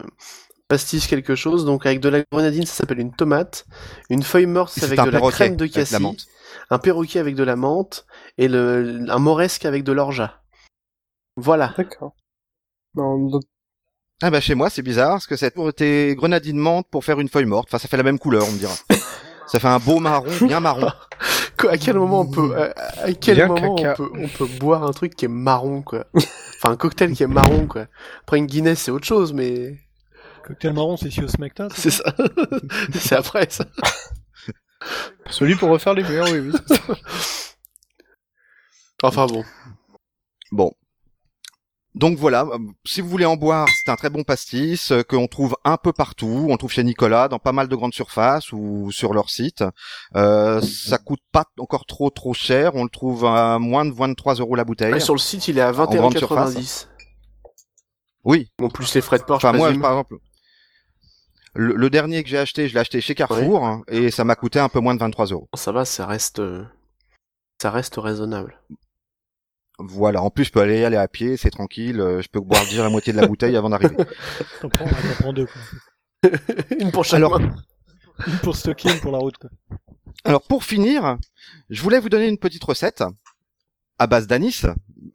pastis quelque chose. Donc avec de la grenadine, ça s'appelle une tomate. Une feuille morte, avec de la crème de cassis. Un perroquet avec de la menthe et le, un moresque avec de l'orgeat. Voilà. D'accord. Ah bah chez moi c'est bizarre parce que c'est pour tes grenadines menthe pour faire une feuille morte. Enfin ça fait la même couleur on me dira. ça fait un beau marron, bien marron. Quoi, à quel moment on peut, à, à quel Bien moment on peut, on peut boire un truc qui est marron, quoi? Enfin, un cocktail qui est marron, quoi. Après une Guinness, c'est autre chose, mais Cocktail marron, c'est Sio Smecta c'est ça. c'est après ça. Celui pour refaire les murs, oui, oui. c'est ça. Enfin bon. Bon. Donc voilà, euh, si vous voulez en boire, c'est un très bon pastis euh, qu'on trouve un peu partout. On trouve chez Nicolas, dans pas mal de grandes surfaces ou sur leur site. Euh, ça coûte pas encore trop trop cher. On le trouve à moins de 23 euros la bouteille. Et sur le site, il est à grande 21,90. Oui. En plus les frais de port, je Enfin moi, par exemple, le, le dernier que j'ai acheté, je l'ai acheté chez Carrefour hein, et ça m'a coûté un peu moins de 23 euros. Ça va, ça reste, euh, ça reste raisonnable. Voilà. En plus, je peux aller aller à pied, c'est tranquille. euh, Je peux boire déjà la moitié de la bouteille avant d'arriver. T'en prends, t'en prends deux, quoi. une pour chaque Alors- main. Une pour stocker, une pour la route, quoi. Alors pour finir, je voulais vous donner une petite recette à base d'anis,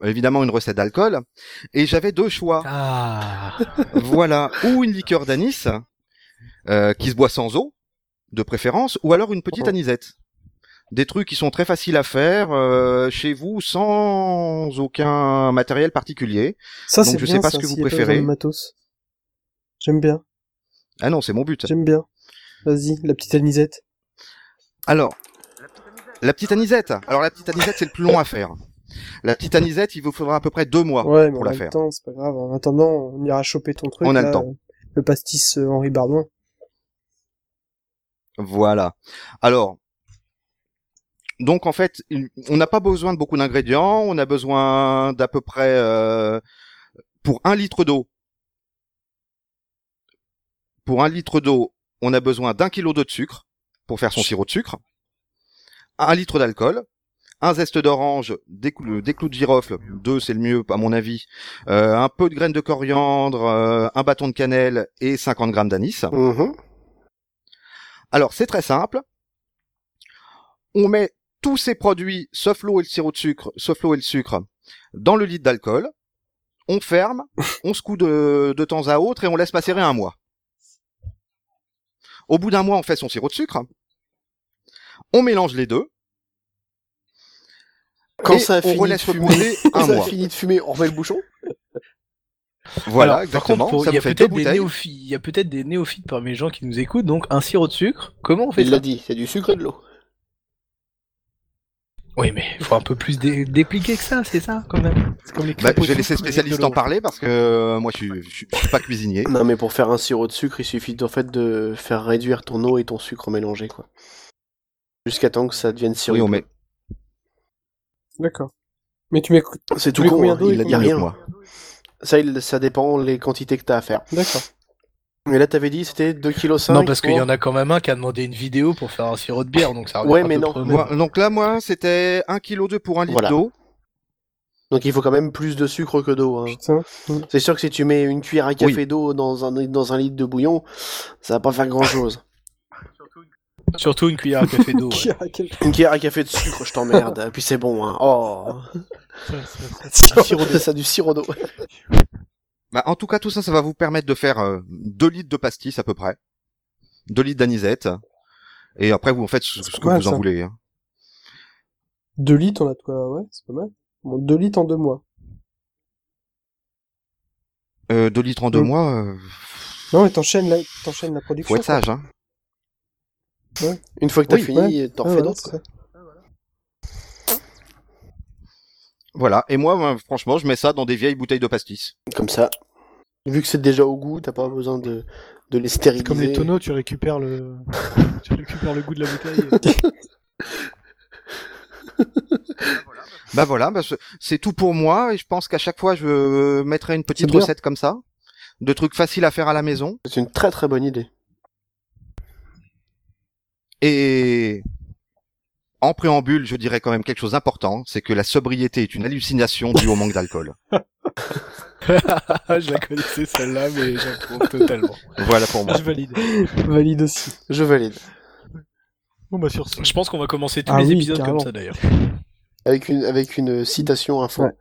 évidemment une recette d'alcool, et j'avais deux choix. Ah. voilà, ou une liqueur d'anis euh, qui se boit sans eau, de préférence, ou alors une petite Oh. anisette. Des trucs qui sont très faciles à faire euh, chez vous sans aucun matériel particulier. Ça, Donc, je sais bien, pas ce que vous préférez. J'aime bien, Ah non, c'est mon but. j'aime bien. Vas-y, la petite anisette. Alors, la petite anisette. Alors la petite anisette, c'est le plus long à faire. La petite anisette, il vous faudra à peu près deux mois ouais, mais pour on la a le faire. temps, c'est pas grave. En attendant, on ira choper ton truc. On a le temps. Le pastis euh, Henri Bardouin. Voilà. Alors, donc en fait, on n'a pas besoin de beaucoup d'ingrédients. On a besoin d'à peu près euh, pour un litre d'eau. Pour un litre d'eau, on a besoin d'un kilo d'eau de sucre pour faire son sirop de sucre. Un litre d'alcool. Un zeste d'orange, des, clous- des clous de girofle, deux c'est le mieux à mon avis, euh, un peu de graines de coriandre, euh, un bâton de cannelle et 50 grammes d'anis. Mhm. Alors, c'est très simple. On met tous ces produits, sauf l'eau et le sirop de sucre, sauf l'eau et le sucre, dans le litre d'alcool. On ferme, on secoue de, de temps à autre et on laisse macérer un mois. Au bout d'un mois, on fait son sirop de sucre. On mélange les deux. Quand et ça a on fini de relaisse fumer, un ça a mois. fini de fumer, on remet le bouchon? Voilà, Alors, exactement. Par contre, pour- ça il y a vous fait deux peut-être des bouteilles. néophytes, il y a peut-être des néophytes parmi les gens qui nous écoutent, donc un sirop de sucre, comment on fait Il ça? l'a dit, c'est du sucre et de l'eau. Oui, mais il faut un peu plus dé- dépliquer que ça, c'est ça, quand même. C'est comme les Bah, je vais laisser spécialiste en parler parce que euh, moi je suis, je suis je suis pas cuisinier. Non, mais pour faire un sirop de sucre, il suffit en fait de faire réduire ton eau et ton sucre mélangé, quoi. Jusqu'à temps que ça devienne sirop. Oui, on met. D'accord. Mais tu mets... C'est tout con, combien hein, d'eau il a dit rien. moi. Ça, il- ça dépend les quantités que t'as à faire. D'accord. Mais là, t'avais dit c'était 2,5 kg. non, parce qu'il y en a quand même un qui a demandé une vidéo pour faire un sirop de bière, donc ça Ouais, mais non. Moi- donc là, moi, c'était 1 kg pour un litre Voilà. d'eau. Donc il faut quand même plus de sucre que d'eau. hein. Putain. C'est sûr que si tu mets une cuillère à café Oui. d'eau dans un, dans un litre de bouillon, ça va pas faire grand chose. Surtout une cuillère à café d'eau. ouais. Une cuillère à café de sucre, je t'emmerde. Et puis c'est bon, hein. Oh. Ça, ça, ça du sirop d'eau. Bah, en tout cas, tout ça, ça va vous permettre de faire 2 litres de pastis à peu près. 2 litres d'anisette. Et après, vous en faites ce, ce que mal, vous en ça. voulez. hein. Deux litres, on a de quoi, ouais, c'est pas mal. Bon, deux litres en deux mois. Euh, 2 litres en deux Mm. mois, euh, Non, mais t'enchaînes la, t'enchaînes la Faut production. être sage, hein. Une fois que t'as Oui, fini, t'en Ouais, refais voilà, d'autres. c'est quoi. ça. Voilà. Et moi, franchement, je mets ça dans des vieilles bouteilles de pastis. Comme ça. Vu que c'est déjà au goût, t'as pas besoin de, de les stériliser. Comme les tonneaux, tu récupères le, tu récupères le goût de la bouteille. Bah voilà, bah, c'est- c'est tout pour moi. Et je pense qu'à chaque fois, je mettrai une petite recette comme ça, de trucs faciles à faire à la maison. C'est une très très bonne idée. Et en préambule, je dirais quand même quelque chose d'important, c'est que la sobriété est une hallucination due au manque d'alcool. je la connaissais celle-là, mais j'approuve totalement. Voilà pour moi. Je valide. Valide aussi. Je valide. Bon bah sur ce. Je pense qu'on va commencer tous Ah les oui, épisodes carrément. comme ça d'ailleurs. Avec une, avec une citation info. Ouais.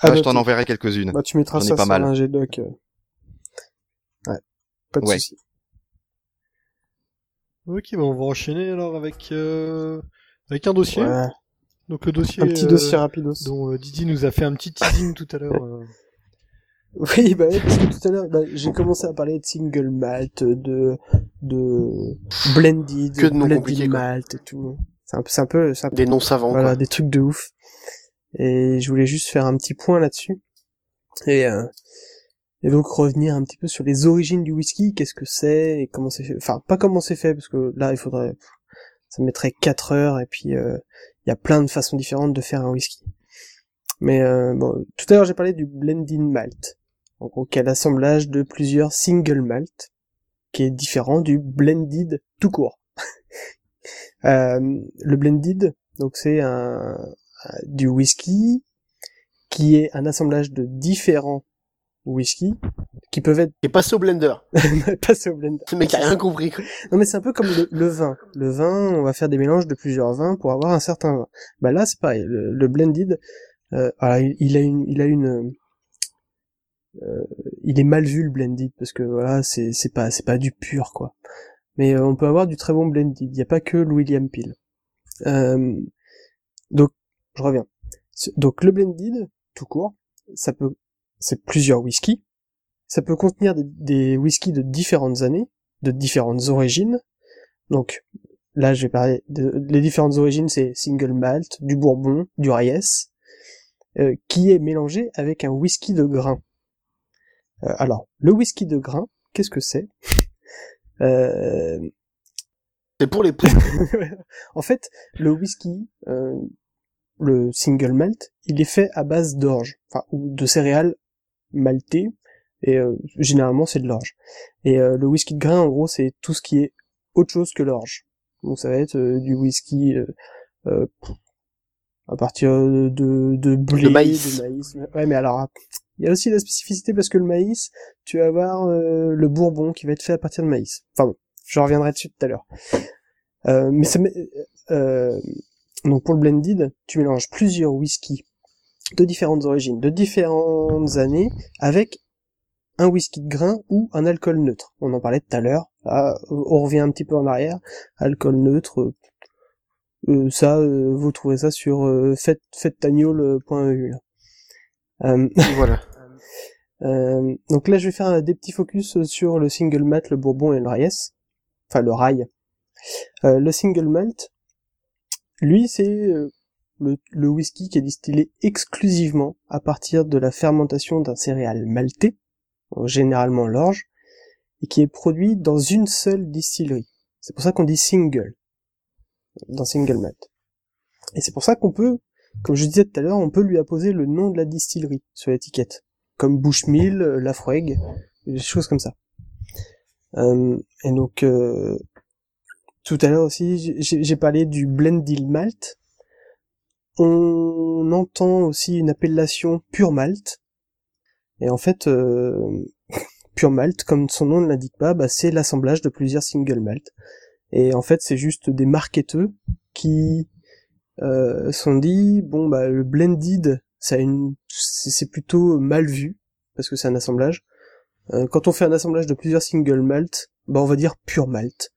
Ah, je bah, t'en tu- enverrai quelques-unes. Bah, tu mettras ça pas sur mal. un G-Doc. Ouais. Pas de Ouais. souci. Ok, bah on va enchaîner alors avec euh, avec un dossier. Ouais. Donc le dossier. Un petit euh, dossier rapidos. dont euh, Didi nous a fait un petit teasing tout à l'heure. euh. Oui, bah, ouais, parce que tout à l'heure, bah, j'ai commencé à parler de single malt, de, de blended, Que de blended malt et tout. C'est un peu, c'est un peu, c'est un peu- Des noms savants, voilà, quoi. des trucs de ouf. Et je voulais juste faire un petit point là-dessus. Et, euh, et donc revenir un petit peu sur les origines du whisky, qu'est-ce que c'est et comment c'est fait. Enfin, pas comment c'est fait, parce que là, il faudrait, ça mettrait 4 heures et puis, euh, il y a plein de façons différentes de faire un whisky. Mais, euh, bon, tout à l'heure, j'ai parlé du blending malt. En gros, qui est l'assemblage de plusieurs single malt, qui est différent du blended tout court. Euh, le blended, donc c'est un, un- du whisky qui est un assemblage de différents whisky qui peuvent être Et passe au blender. passés au blender. Ce mec a rien compris, quoi. Non mais c'est un peu comme le, le vin. Le vin, on va faire des mélanges de plusieurs vins pour avoir un certain vin. Bah là c'est pareil. Le, le blended, euh, alors, il, il a une, il a une, euh, il est mal vu le blended parce que voilà c'est c'est pas c'est pas du pur quoi. Mais euh, on peut avoir du très bon blended. Il n'y a pas que le William Peel. Euh, donc je reviens. Donc le blended tout court, ça peut c'est plusieurs whiskies. Ça peut contenir des, des whiskies de différentes années, de différentes origines. Donc là, je vais parler de les différentes origines, c'est single malt, du bourbon, du Ries, euh, qui est mélangé avec un whisky de grain. Euh, alors, le whisky de grain, qu'est-ce que c'est? Euh, C'est pour les poules. En fait, le whisky, le single malt, il est fait à base d'orge, enfin ou de céréales maltées, et euh, généralement c'est de l'orge. Et euh, le whisky de grain, en gros, c'est tout ce qui est autre chose que l'orge. Donc ça va être euh, du whisky euh, euh, à partir de, de blé, De maïs. de maïs. Ouais, mais alors il y a aussi la spécificité parce que le maïs, tu vas avoir euh, le bourbon qui va être fait à partir de maïs. Enfin bon, je reviendrai dessus tout à l'heure. Euh, mais ça, met- euh, donc pour le blended, tu mélanges plusieurs whiskies de différentes origines, de différentes années, avec un whisky de grain ou un alcool neutre. On en parlait tout à l'heure. On revient un petit peu en arrière. Alcool neutre, euh, euh, ça, euh, vous trouvez ça sur euh, fête-. Euh, voilà. donc là, je vais faire des petits focus sur le single malt, le bourbon et le Ries. Enfin, le rail. Le single malt, lui, c'est le, whisky qui est distillé exclusivement à partir de la fermentation d'un céréal donc généralement l'orge, et qui est produit dans une seule distillerie. C'est pour ça qu'on dit single, dans single malt. Et c'est pour ça qu'on peut, comme je disais tout à l'heure, on peut lui apposer le nom de la distillerie sur l'étiquette, comme Bushmill, euh, Lafroig, des choses comme ça. Euh, et donc, euh, tout à l'heure aussi, j'ai j'ai parlé du blended malt. On entend aussi une appellation pure malt. Et en fait, euh, pure malt, comme son nom ne l'indique pas, bah, c'est l'assemblage de plusieurs single malt. Et en fait, c'est juste des marketeux qui euh, sont dit bon bah le blended, ça a une, c'est plutôt mal vu parce que c'est un assemblage. Euh, quand on fait un assemblage de plusieurs single malt, bah on va dire pure malt.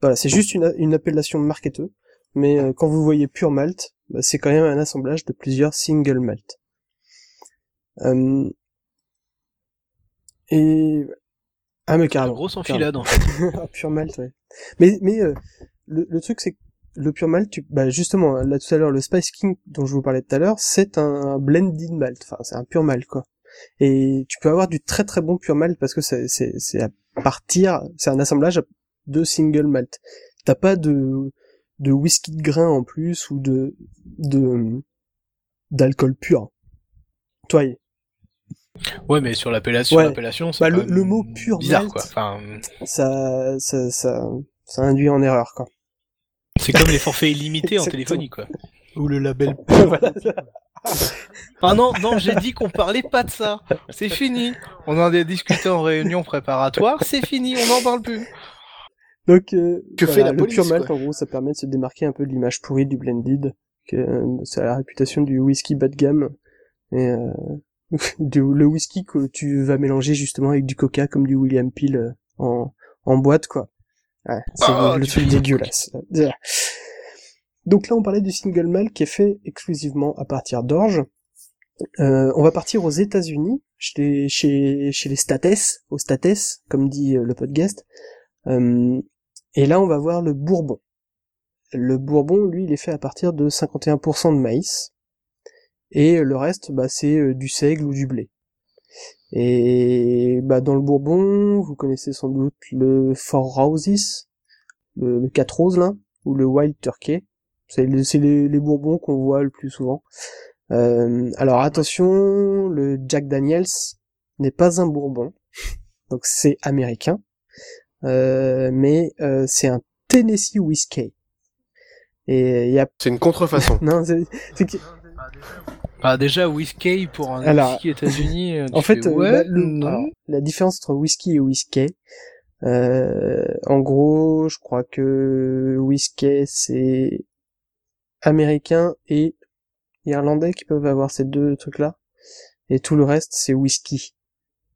Voilà, c'est juste une, une appellation marketeux, mais euh, quand vous voyez pure malt, bah, c'est quand même un assemblage de plusieurs single malt. Euh, Et ah mais carrément. grosse enfilade en fait. Ah, pur malt, ouais. Mais mais euh, le, le truc c'est que le pur malt, tu, bah justement là tout à l'heure le Spice King dont je vous parlais tout à l'heure, c'est un blended malt, enfin c'est un pur malt quoi. Et tu peux avoir du très très bon pur malt parce que c'est c'est c'est à partir, c'est un assemblage de single malt. T'as pas de de whisky de grain en plus ou de de d'alcool pur. Toi, Ouais, mais sur l'appellation, Ouais. l'appellation, c'est Bah, le- mot pur bizarre malt. quoi. Enfin, ça ça ça ça induit en erreur quoi. c'est comme les forfaits illimités en téléphonie quoi. Ou le label. voilà. Ah non, non, j'ai dit qu'on parlait pas de ça. C'est fini. On en a discuté en réunion préparatoire. C'est fini, on n'en parle plus. Donc, euh, Que voilà, fait la le police, pure malt, quoi. en gros, ça permet de se démarquer un peu de l'image pourrie du blended, que euh, c'est la réputation du whisky bas de gamme, et euh, du, le whisky que tu vas mélanger justement avec du coca comme du William Peel euh, en, en boîte, quoi. Ouais, c'est Ah, le truc dégueulasse. Donc là, on parlait du single malt qui est fait exclusivement à partir d'orge. Euh, on va partir aux États-Unis, chez, chez, chez les States, aux States, comme dit le podcast. Euh, et là, on va voir le bourbon. Le bourbon, lui, il est fait à partir de 51% de maïs. Et le reste, bah, c'est euh, du seigle ou du blé. Et bah, dans le bourbon, vous connaissez sans doute le Four Roses, le, le 4 roses ou le Wild Turkey. C'est les, les bourbons qu'on voit le plus souvent. Euh, alors attention, le Jack Daniels n'est pas un bourbon, donc c'est américain. Euh, mais euh, c'est un Tennessee whiskey. Et il y a C'est une contrefaçon. non, c'est c'est que- Bah déjà whisky pour un Alors, whisky États-Unis. euh, en fait fais, ouais, bah, le- non. alors, la différence entre whisky et whisky, euh, en gros, je crois que whisky c'est américain et irlandais qui peuvent avoir ces deux trucs-là, et tout le reste c'est whisky.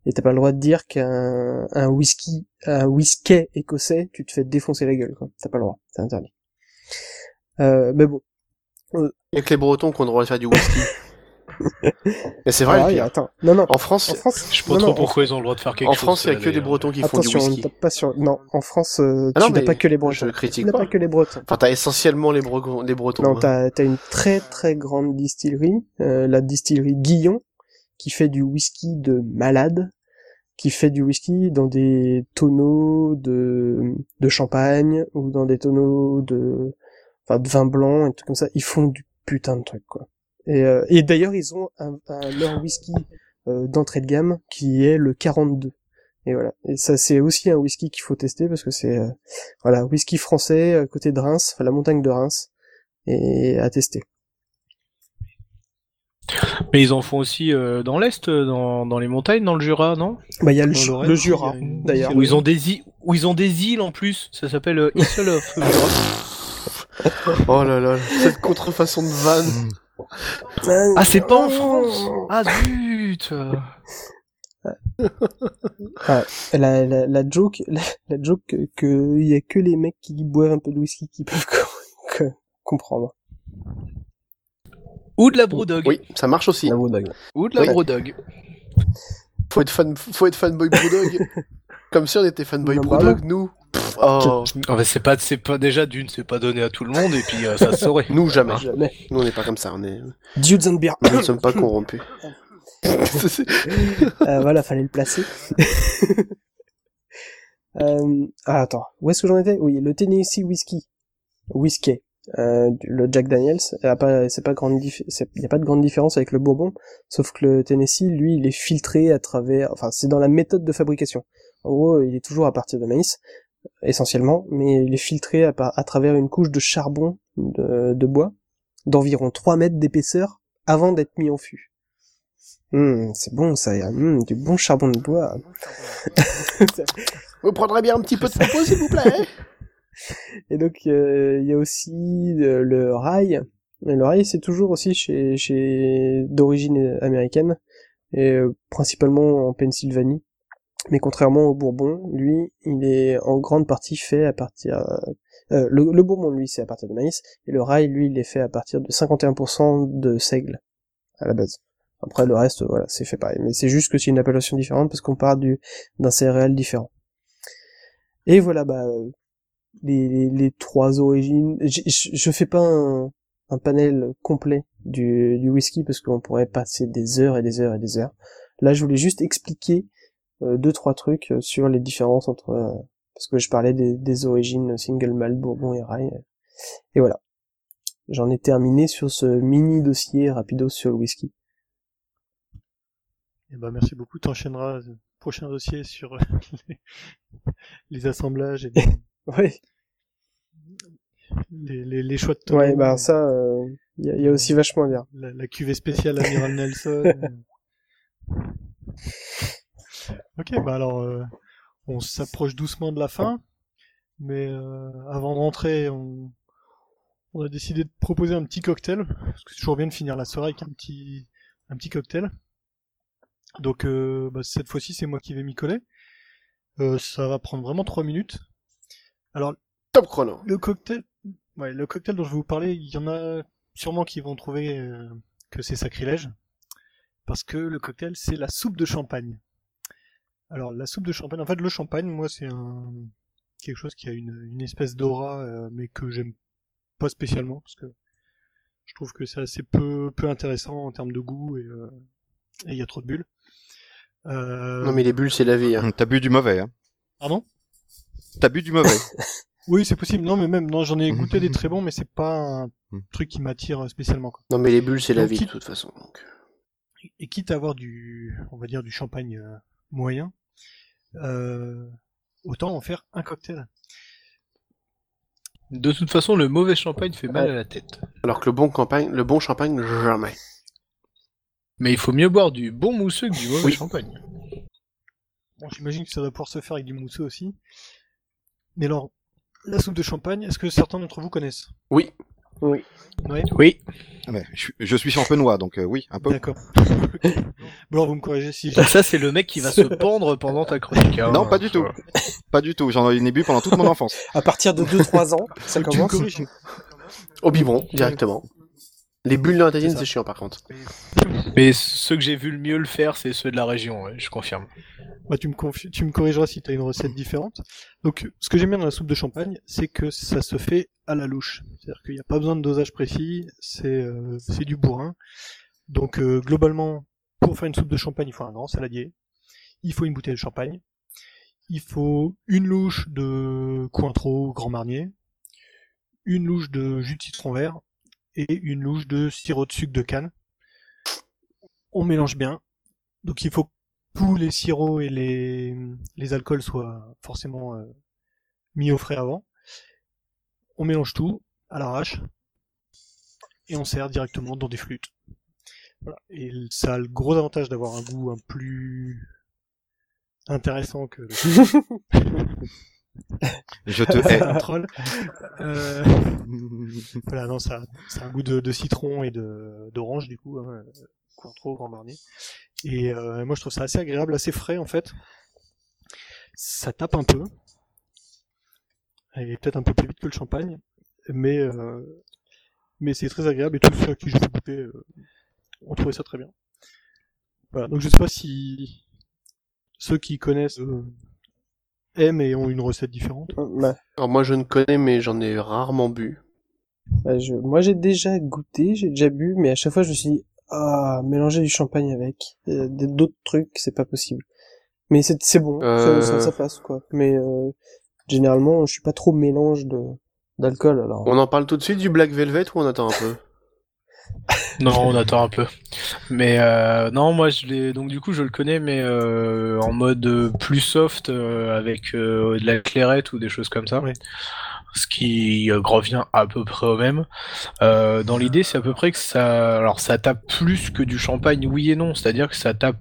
Et t'as pas le droit de dire qu'un un whisky, un whisky écossais, tu te fais défoncer la gueule, quoi. T'as pas le droit, c'est interdit. Euh, mais bon. Il y a que les Bretons qui ont le droit de faire du whisky. Mais c'est vrai, Ah, pire. attends. Non, non. En France, En France, Je sais pas non, trop non, pourquoi ils ont le droit de faire quelque en chose. France, il y a que des. Bretons qui font Attention, du on ne whisky. tape pas sur. Non, en France, euh, Ah non, tu n'as pas que les je Bretons. critique Tu n'as pas. pas que les Bretons. Enfin, t'as essentiellement les, Bre- les Bretons. Non, hein. t'as as une très très grande distillerie, euh, la distillerie Guillon, qui fait du whisky de malade, qui fait du whisky dans des tonneaux de de champagne ou dans des tonneaux de enfin de vin blanc et tout comme ça. Ils font du putain de trucs quoi. Et, euh, et d'ailleurs ils ont leur whisky euh, d'entrée de gamme qui est le 42. Et voilà. Et ça c'est aussi un whisky qu'il faut tester parce que c'est euh, voilà whisky français à côté de Reims, enfin la montagne de Reims et à tester. Mais ils en font aussi euh, dans l'est, euh, dans, dans les montagnes, dans le Jura, non? Bah il y a le, le Jura une- d'ailleurs. Où ils ont des îles, où ils ont des îles en plus. Ça s'appelle euh, Isle of Jura. Oh là là, cette contrefaçon de vanne. Ah, c'est pas en France Ah zut La, la, la joke, la, la joke que, que il y a que les mecs qui boivent un peu de whisky qui peuvent co- co- comprendre. Ou de la Brewdog. Oui, ça marche aussi. La Brewdog. Ou de la Oui. Brewdog. Faut être fan, faut être fanboy Brewdog. Comme si on était fanboy Non, bah Brewdog, nous. Pff, oh, Ah, c'est pas, c'est pas déjà d'une, c'est pas donné à tout le monde et puis euh, ça se saurait. nous jamais. Jamais. Nous on n'est pas comme ça, on est, Dudes and Beer. nous ne sommes pas corrompus. Euh, voilà, fallait le placer. euh, ah, attends, où est-ce que j'en étais? Oui, le Tennessee Whiskey. Whisky. Euh, le Jack Daniels, euh, c'est pas grande dif- c'est- y a pas de grande différence avec le Bourbon, sauf que le Tennessee, lui, il est filtré à travers, enfin, c'est dans la méthode de fabrication. En gros, il est toujours à partir de maïs, essentiellement, mais il est filtré à, travers une couche de charbon de, de bois d'environ 3 mètres d'épaisseur avant d'être mis en fût. Hum, c'est bon ça, y a hum, du bon charbon de bois. Vous prendrez bien un petit peu de tempo, s'il vous plaît Et donc euh, il y a aussi euh, le rail. Le rail c'est toujours aussi chez, d'origine américaine et euh, principalement en Pennsylvanie. Mais contrairement au Bourbon, lui, il est en grande partie fait à partir le, Bourbon lui c'est à partir de maïs et le rail lui il est fait à partir de 51% de seigle à la base. Après le reste, voilà, c'est fait pareil. Mais c'est juste que c'est une appellation différente parce qu'on part du d'un céréal différent. Et voilà, bah les, les, les trois origines. Je, fais pas un, un panel complet du, du whisky parce qu'on pourrait passer des heures et des heures et des heures. Là, je voulais juste expliquer euh, deux trois trucs euh, sur les différences entre euh, parce que je parlais des, des origines single malt, bourbon et rye. Et voilà. J'en ai terminé sur ce mini dossier rapido sur le whisky. Eh ben, merci beaucoup. T'enchaîneras le prochain dossier sur euh, les, les assemblages et Ouais. les, les- les choix de tonneaux, Ouais, bah ça, il y, a, y a aussi vachement à dire. la, la cuvée spéciale Amiral Nelson. ok, bah alors, euh, on s'approche doucement de la fin, mais euh, avant de rentrer, on, on a décidé de proposer un petit cocktail, parce que c'est toujours bien de finir la soirée avec un petit, un petit cocktail. Donc euh, bah, cette fois-ci, c'est moi qui vais m'y coller. Euh, ça va prendre vraiment trois minutes. Alors Top chrono. le cocktail, ouais, le cocktail dont je vais vous parler, il y en a sûrement qui vont trouver euh, que c'est sacrilège, parce que le cocktail c'est la soupe de champagne. Alors la soupe de champagne, en fait le champagne, moi c'est un quelque chose qui a une, une espèce d'aura, euh, mais que j'aime pas spécialement parce que je trouve que c'est assez peu peu intéressant en termes de goût et euh, et il y a trop de bulles. Euh, Non mais les bulles c'est la vie. Hein. T'as bu du mauvais, hein. Pardon? T'as bu du mauvais. Oui, c'est possible. Non, mais même, non, j'en ai goûté des très bons, mais c'est pas un Mm. truc qui m'attire spécialement. Quoi. Non mais les bulles c'est la vie de toute façon. Donc. Et quitte à avoir du, on va dire du champagne euh, moyen, euh, autant en faire un cocktail. De toute façon, le mauvais champagne fait mal à la tête. Alors que le bon campagne, le bon champagne jamais. Mais il faut mieux boire du bon mousseux que du mauvais Oui. champagne. Bon, j'imagine que ça doit pouvoir se faire avec du mousseux aussi. Mais alors, la soupe de champagne, est-ce que certains d'entre vous connaissent? Oui. Oui. Ah ouais, je, suis- je suis champenois, donc euh, oui, un peu. d'accord. bon, alors vous me corrigez si j'ai... Ça, c'est le mec qui va se pendre pendant ta chronique. hein. Non, pas du tout. Pas du tout. J'en ai bu pendant toute mon enfance. À partir de 2-3 ans, ça commence. Au biberon directement. Les bulles dans la tatine C'est chiant par contre. Mais ceux que j'ai vu le mieux le faire, c'est ceux de la région, ouais, je confirme. Bah, tu me, confi- tu me corrigeras si tu as une recette différente. Donc, ce que j'aime bien dans la soupe de champagne, c'est que ça se fait à la louche. C'est-à-dire qu'il n'y a pas besoin de dosage précis, c'est euh, c'est du bourrin. Donc, euh, globalement, pour faire une soupe de champagne, il faut un grand saladier, il faut une bouteille de champagne, il faut une louche de Cointreau Grand Marnier, une louche de jus de citron vert et une louche de sirop de sucre de canne. On mélange bien. Donc, il faut que tous les sirops et les, les alcools soient forcément euh, mis au frais avant. On mélange tout à l'arrache et on sert directement dans des flûtes. Voilà. Et ça a le gros avantage d'avoir un goût un plus intéressant que le Je te hais. un troll. Euh, voilà, non, ça, a un goût de, citron et d'orange du coup, hein, Cointreau, Grand Marnier. Et euh, moi je trouve ça assez agréable, assez frais en fait. Ça tape un peu, et peut-être un peu plus vite que le champagne, mais euh, mais c'est très agréable et tous ceux à qui je fais goûter euh, ont trouvé ça très bien. Voilà, donc je sais pas si ceux qui connaissent euh, aiment et ont une recette différente. Bah, Alors moi je ne connais mais j'en ai rarement bu. bah, je- moi j'ai déjà goûté, j'ai déjà bu, mais à chaque fois je me suis dit, ah, mélanger du champagne avec euh, des- d'autres trucs, c'est pas possible. Mais c'est c'est bon, ça- Euh. ça, ça passe quoi. Mais euh, généralement, je suis pas trop mélange de d'alcool alors. On en parle tout de suite du Black Velvet ou on attend un peu? Non, on attend un peu. Mais euh, non, moi je l'ai donc du coup je le connais, mais euh, en mode euh, plus soft euh, avec de la clairette ou des choses comme ça. Ouais. Ce qui revient à peu près au même. Dans l'idée, c'est à peu près que ça, alors ça tape plus que du champagne, oui et non. C'est-à-dire que ça tape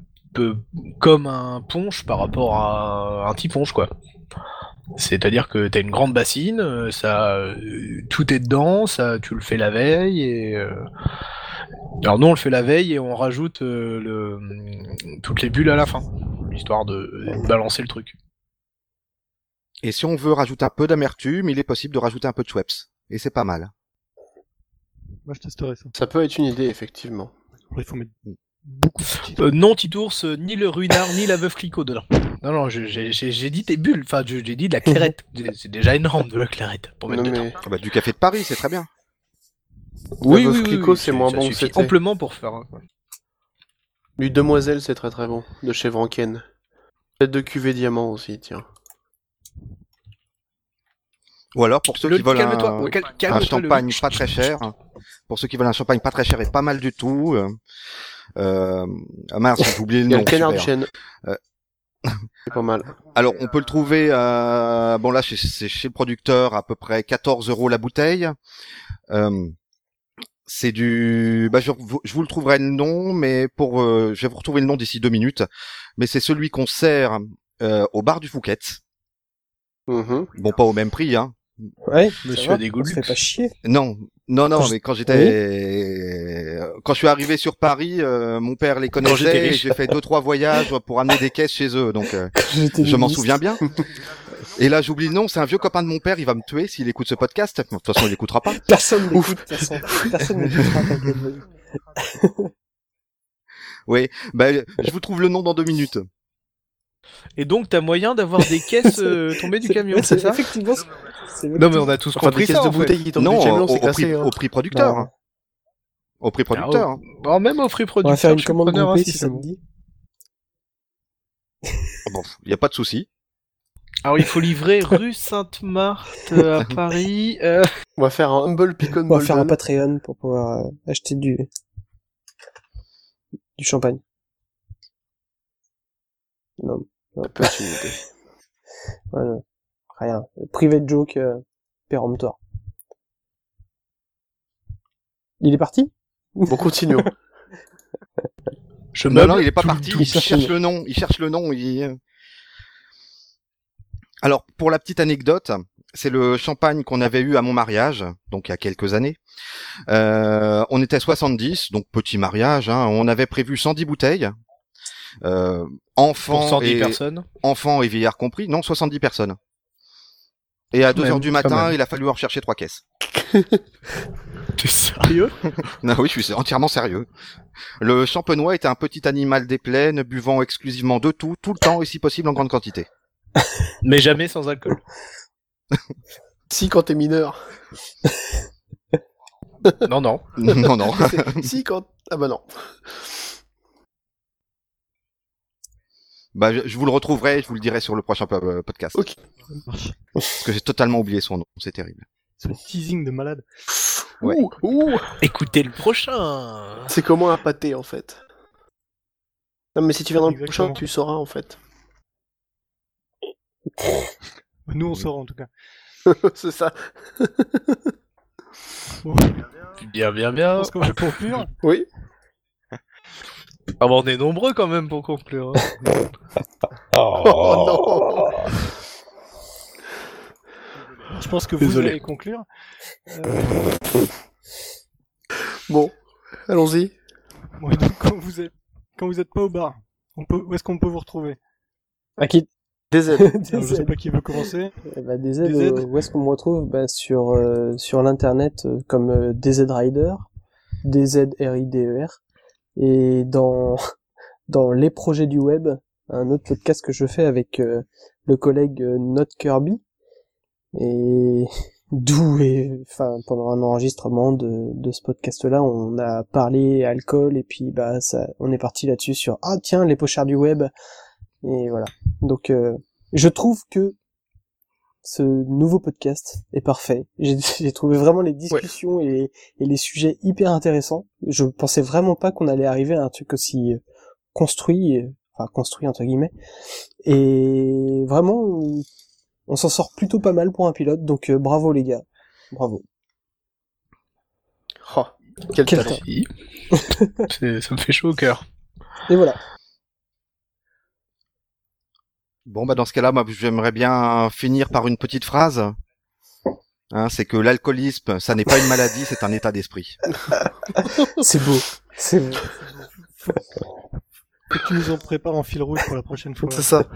comme un punch par rapport à un petit punch, quoi. C'est-à-dire que t'as une grande bassine, ça, tout est dedans, ça, tu le fais la veille et. Euh, alors nous on le fait la veille et on rajoute euh, le, toutes les bulles à la fin, histoire de, de balancer le truc. Et si on veut rajouter un peu d'amertume, il est possible de rajouter un peu de Schweppes. Et c'est pas mal. Moi je testerai ça. Ça peut être une idée effectivement. Après, il faut mettre beaucoup de. Euh, non, Titours, euh, ni le ruinard, ni la veuve Clicquot dedans. Non, non, j'ai dit des bulles, enfin, j'ai dit de la clairette. C'est- C'est déjà énorme de la clairette pour mettre Non, dedans. mais... Ah bah, du café de Paris, c'est très bien. Oui, Veuve Clicquot, c'est moins ça bon suffit amplement pour faire. un- Du Demoiselle, c'est très très bon, de chez Vranken. Peut-être de cuvée diamant aussi, tiens. Ou alors, pour ceux Le- qui veulent un, ouais, cal- un calme-toi, le- champagne pas très cher, pour ceux qui veulent un champagne pas très cher et pas mal du tout, euh, euh, ah mince, j'ai oublié le Il y a nom. le super. Euh. C'est pas mal. Alors, on peut le trouver, euh, bon là, chez- c'est chez le producteur, à peu près 14 euros la bouteille. Euh, c'est du, bah, je, vous- je vous le trouverai le nom, mais pour, euh, je vais vous retrouver le nom d'ici deux minutes. Mais c'est celui qu'on sert euh, au bar du Fouquet. Mhm. Bon, pas au même prix, hein. Ouais, Monsieur des goûts pas chier. Non, non, non, Quand mais quand j'étais, quand je suis arrivé sur Paris, euh, mon père les connaissait. et riche. J'ai fait deux trois voyages pour amener des caisses chez eux, donc euh, je m'en souviens bien. Et là, j'oublie le nom. C'est un vieux copain de mon père. Il va me tuer s'il écoute ce podcast. De toute façon, il écoutera pas. Personne n'écoute, de toute façon. Personne n'écoutera. Oui, bah, je vous trouve le nom dans deux minutes. Et donc, t'as moyen d'avoir des caisses euh, tombées du camion, c'est ça Effectivement, Non, mais on a tous Enfin, compris des caisses ça, de en fait. bouteilles qui tombent non, du camion, au, c'est prix, hein. au prix producteur. Non. Au prix producteur. hein. Bon, même au On producteur, va faire une commande hein, groupée si ça me dit. Bon, il y a pas de souci. Alors, il faut livrer rue Sainte-Marthe euh, à Paris. euh, On va faire un humble picon On va faire un. Patreon pour pouvoir euh, acheter du du champagne. Non, Peut être une idée. voilà. rien. Private joke euh, péremptoire. Il est parti? Bon, continuons. Je Non, non, il est pas tout- parti. tout- il cherche le le nom. Il cherche le nom. il- Alors, pour la petite anecdote, c'est le champagne qu'on avait eu à mon mariage, donc il y a quelques années. Euh, on était 70, donc petit mariage. Hein, on avait prévu 110 bouteilles. Euh, Pour enfants 110 et personnes. enfants et vieillards compris. Non, 70 personnes. Et à 2 Même, heures du matin, il a fallu en rechercher trois caisses. T'es sérieux? Non, oui, je suis entièrement sérieux. Le champenois était un petit animal des plaines, buvant exclusivement de tout, tout le temps et si possible en grande quantité. Mais jamais sans alcool. si, quand t'es mineur. Non, non. non, non. si, quand... Ah bah non. Bah, je, je vous le retrouverai, je vous le dirai sur le prochain po- podcast. Ok. Parce que j'ai totalement oublié son nom, c'est terrible. C'est un teasing de malade. Ouais. Ouh, ouh. Écoutez le prochain. C'est comment un pâté, en fait? Non, mais si tu viens dans le Exactement. prochain, tu sauras, en fait. Nous, on saura en tout cas. c'est ça. Bon, Bien, bien, je bien. pense qu'on va conclure. Oui. Ah, bon, on est nombreux quand même pour conclure. hein. Oh, non. Je pense que vous Désolé. allez conclure. Euh, Bon, allons-y. bon, et donc, quand vous êtes, quand vous êtes pas au bar, on peut, où est-ce qu'on peut vous retrouver? À qui? DZ. Alors, Je DZ. sais pas qui veut commencer. Eh ben, DZ, DZ. euh, où est-ce qu'on me retrouve? Bah, Sur euh, sur l'internet euh, comme euh, DZ Rider, DZRIDER, E et dans dans les projets du web, un autre podcast que je fais avec euh, le collègue euh, Not Kirby, et d'où enfin pendant un enregistrement de de ce podcast-là, on a parlé alcool et puis bah ça, on est parti là-dessus sur ah tiens les pochards du web et voilà. Donc euh, je trouve que ce nouveau podcast est parfait. J'ai trouvé vraiment les discussions et, et les sujets hyper intéressants. Je pensais vraiment pas qu'on allait arriver à un truc aussi euh, construit, euh, enfin construit entre guillemets. Et vraiment, on- s'en sort plutôt pas mal pour un pilote. Donc euh, bravo les gars, bravo. Oh, quel, Quel talent. Ça me fait chaud au cœur. Et voilà. Bon, bah dans ce cas-là, moi, j'aimerais bien finir par une petite phrase. Hein, c'est que l'alcoolisme, ça n'est pas une maladie, c'est un état d'esprit. C'est beau, c'est beau. Que tu nous en prépares en fil rouge pour la prochaine fois. C'est ça.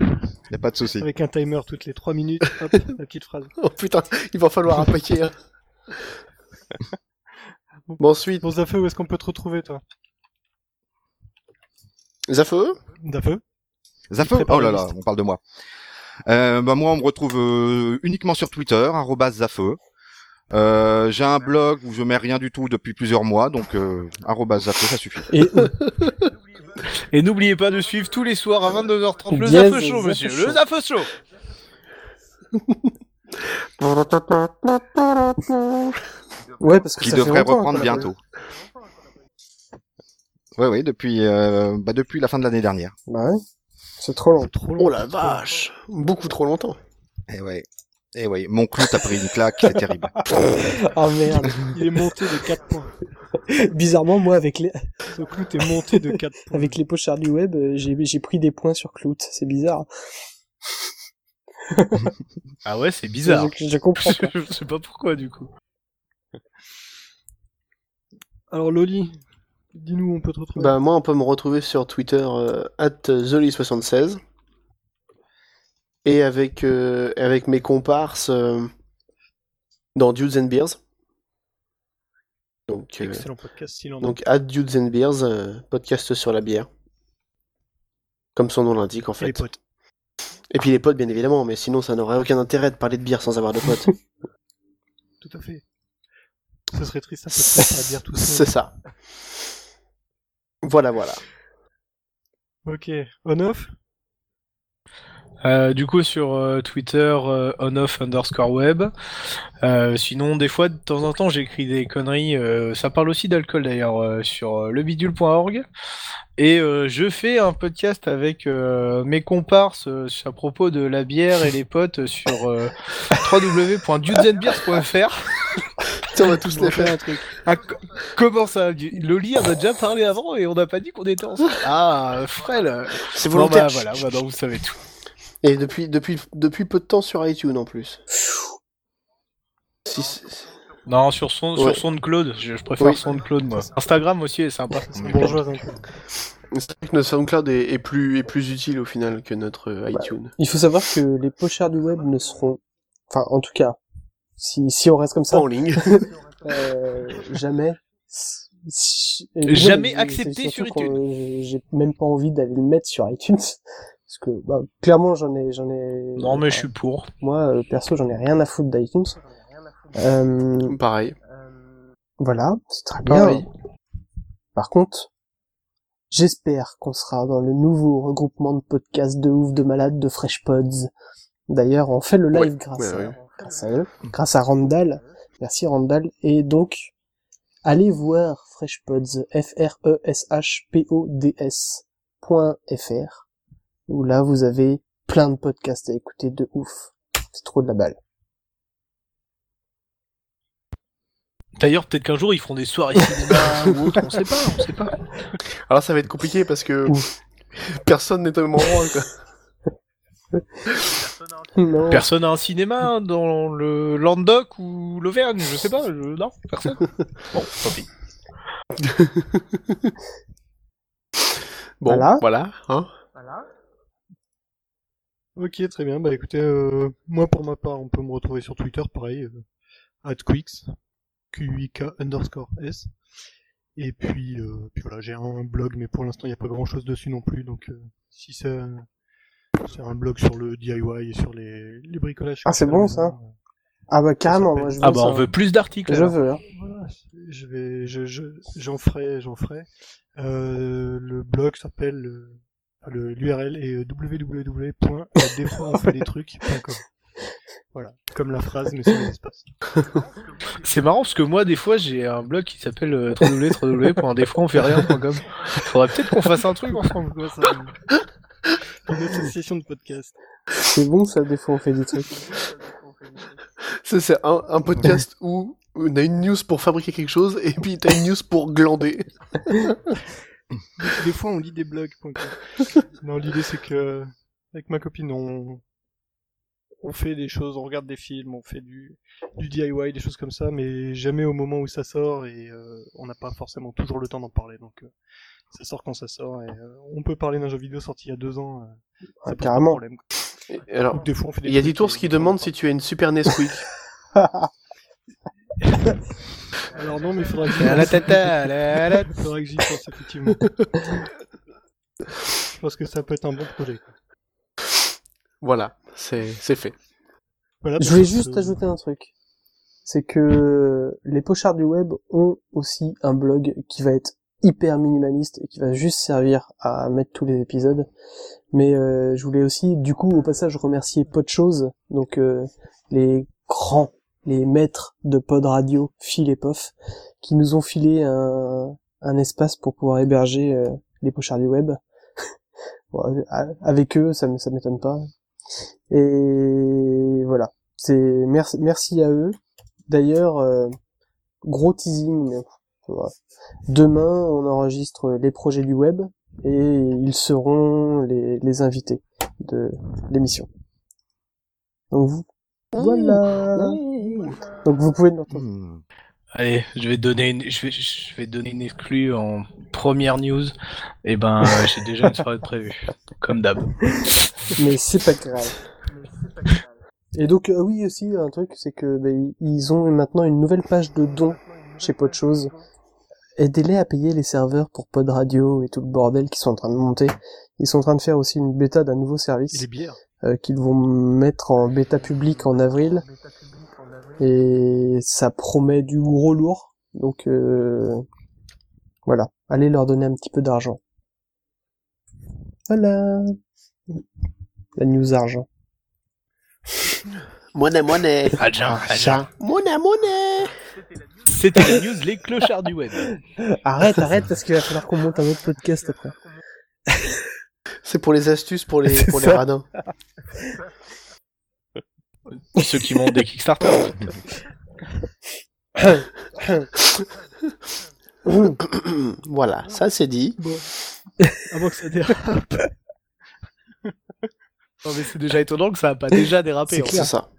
Y a pas de souci. Avec un timer toutes les 3 minutes. Hop, la petite phrase. Oh putain, il va falloir un paquet. hein. Bon, ensuite, Bon, Zafé, où est-ce qu'on peut te retrouver, toi? Zafeu? Dafeu Zafeu Oh là là, on parle de moi. Euh, bah moi, on me retrouve euh, uniquement sur Twitter, arrobas Zafeu. Euh, j'ai un blog où je mets rien du tout depuis plusieurs mois, donc euh, Zafeu, ça suffit. Et Et n'oubliez pas de suivre tous les soirs à 22h30 le Yes, Zafeu Show, Zafeu monsieur. Show. Le Zafeu Show ouais, parce que Qui ça devrait reprendre pas bientôt. Oui, oui, depuis, euh, bah, depuis la fin de l'année dernière. Bah ouais. C'est trop long. Trop long. Oh la vache Beaucoup trop longtemps. Eh ouais. Eh ouais, mon clout a pris une claque, c'est terrible. Ah merde. Il est monté de 4 points. Bizarrement, moi, avec les, Ce clout est monté de 4 points. avec les pochards du web, euh, j'ai, j'ai pris des points sur Clout. C'est bizarre. Ah ouais, c'est bizarre. Je, je comprends pas. Je sais pas pourquoi, du coup. Alors Loli, dis-nous où on peut te retrouver. Bah moi on peut me retrouver sur Twitter euh, @zoli76 et avec euh, avec mes comparses euh, dans Dudes and Beers. Donc euh, Excellent podcast s'il en donc at Dudes and Beers euh, podcast sur la bière. Comme son nom l'indique en Et les fait. potes. Et puis les potes bien évidemment, mais sinon ça n'aurait aucun intérêt de parler de bière sans avoir de potes. Tout à fait. Ce serait triste à dire tout C'est ça. Voilà voilà. Ok. On-off? Euh, du coup, sur euh, Twitter, euh, onoff underscore web. Euh, sinon, des fois, de temps en temps, j'écris des conneries. euh, ça parle aussi d'alcool d'ailleurs euh, sur euh, lebidule.org. Et euh, je fais un podcast avec euh, mes comparses à propos de la bière et les potes sur euh, www.dudesandbeers.fr. Tiens, on va tous les faire un truc. Ah, co- comment ça Loli en a déjà parlé avant et on n'a pas dit qu'on était ensemble. Ah, frêle C'est Bon volontaire. bah voilà, maintenant vous savez tout. Et depuis, depuis, depuis peu de temps sur iTunes en plus. Si Non, sur son, Ouais. sur SoundCloud, je, je préfère Oui. SoundCloud moi. Instagram aussi est sympa. Peu. c'est vrai que notre SoundCloud est, est plus, est plus utile au final que notre euh, iTunes. Il faut savoir que les pochards du web ne seront, enfin, en tout cas, si, si on reste comme ça, Pas en ligne. euh, jamais, si- et Jamais accepté sur qu'on- J'ai même pas envie d'aller le mettre sur iTunes. Parce que, bah, clairement, j'en ai, j'en ai. Non mais je suis pour. Moi, euh, perso, j'en ai rien à foutre d'iTunes. Euh, Pareil. voilà, c'est très bien. Pareil. Par contre, j'espère qu'on sera dans le nouveau regroupement de podcasts de ouf de malades de Fresh Pods. D'ailleurs, on fait le live Ouais, grâce, ouais, à, ouais. Grâce à eux, grâce à Randall. Merci Randall. Et donc, allez voir Fresh Pods, f r e s h p o d s point fr, où là vous avez plein de podcasts à écouter de ouf. C'est trop de la balle. D'ailleurs peut-être qu'un jour ils feront des soirées cinéma ou autre, on sait pas, on sait pas. Alors ça va être compliqué parce que Ouf. personne n'est au même endroit. Quoi. Non. Personne a un cinéma dans le Languedoc ou l'Auvergne, je sais pas, je... non, personne. Bon, tant pis. Bon, Voilà. voilà. hein. Ok, très bien. Bah écoutez, euh, moi pour ma part, on peut me retrouver sur Twitter, pareil, euh, @quix, q-u-i-k underscore s. Et puis, euh, puis voilà, j'ai un blog, mais pour l'instant il n'y a pas grand chose dessus non plus. Donc euh, si c'est c'est un blog sur le DIY et sur les, les bricolages. Ah, c'est bon, ça maison, Ah bah carrément, moi je veux Ah bah ça. on veut plus d'articles. Je alors. veux. Hein. euh, Voilà, je vais, je, je, j'en ferai, j'en ferai. Euh, le blog s'appelle, euh, le l'URL est www.desfoisonfaitdestrucs.com. Voilà, comme la phrase, mais sans les espaces. C'est marrant parce que moi des fois j'ai un blog qui s'appelle euh. Faudrait peut-être qu'on fasse un truc ensemble. Quoi, ça Une association de podcasts. C'est bon ça, des fois on fait des trucs. Ça, c'est un, un podcast où on a une news pour fabriquer quelque chose et puis t'as une news pour glander. Des fois, on lit des blogs. non, l'idée c'est que avec ma copine, on on fait des choses, on regarde des films, on fait du du DIY, des choses comme ça, mais jamais au moment où ça sort et euh, on n'a pas forcément toujours le temps d'en parler. Donc euh, ça sort quand ça sort et euh, on peut parler d'un jeu vidéo sorti il y a deux ans. euh, Ah, carrément. problème, quoi. Et alors, Donc, des fois, on fait des il y a Ditours et- qui demande si tu as une Super Nesquik. Alors non, mais il faudra que j'y la pense. tata, la- faudra que j'y pense effectivement. Je pense que ça peut être un bon projet. quoi. Voilà, c'est c'est fait. Voilà, Je voulais que- juste ajouter un truc. C'est que les pochards du web ont aussi un blog qui va être hyper minimaliste et qui va juste servir à mettre tous les épisodes. Mais euh, je voulais aussi, du coup, au passage, remercier Podchose, donc euh, les grands, les maîtres de Pod Radio, Phil et Pof, qui nous ont filé un, espace pour pouvoir héberger euh, les pochards du web. Avec eux, ça, ça m'étonne pas. Et voilà. C'est merci, à eux. D'ailleurs, euh, gros teasing. Voilà. Demain, on enregistre les projets du web et ils seront les, les invités de l'émission. Donc vous, voilà. Donc vous pouvez nous retrouver. Hmm. Allez, je vais donner une, je vais, je vais donner une exclue en première news. Et ben, euh, j'ai déjà une soirée de prévue, comme d'hab. mais c'est pas grave. Et donc euh, oui aussi un truc c'est que bah, ils- ils ont maintenant une nouvelle page de dons chez Podchose. Aidez-les à payer les serveurs pour Pod Radio et tout le bordel qu'ils sont en train de monter. Ils sont en train de faire aussi une bêta d'un nouveau service les bières. euh, qu'ils vont mettre en bêta public en avril. Et ça promet du gros lourd. Donc euh, voilà, allez leur donner un petit peu d'argent. Voilà. La news argent. Monnaie, monnaie. Adjan, Adjan. Monnaie, monnaie. C'était la news Les Clochards du Web. Arrête, arrête, parce qu'il va falloir qu'on monte un autre podcast après. C'est pour les astuces pour les, pour les radins. Ceux qui montent des Kickstarter. voilà, ça c'est dit. Bon. Avant que ça dérape. Non mais c'est déjà étonnant que ça a pas déjà dérapé. C'est ça.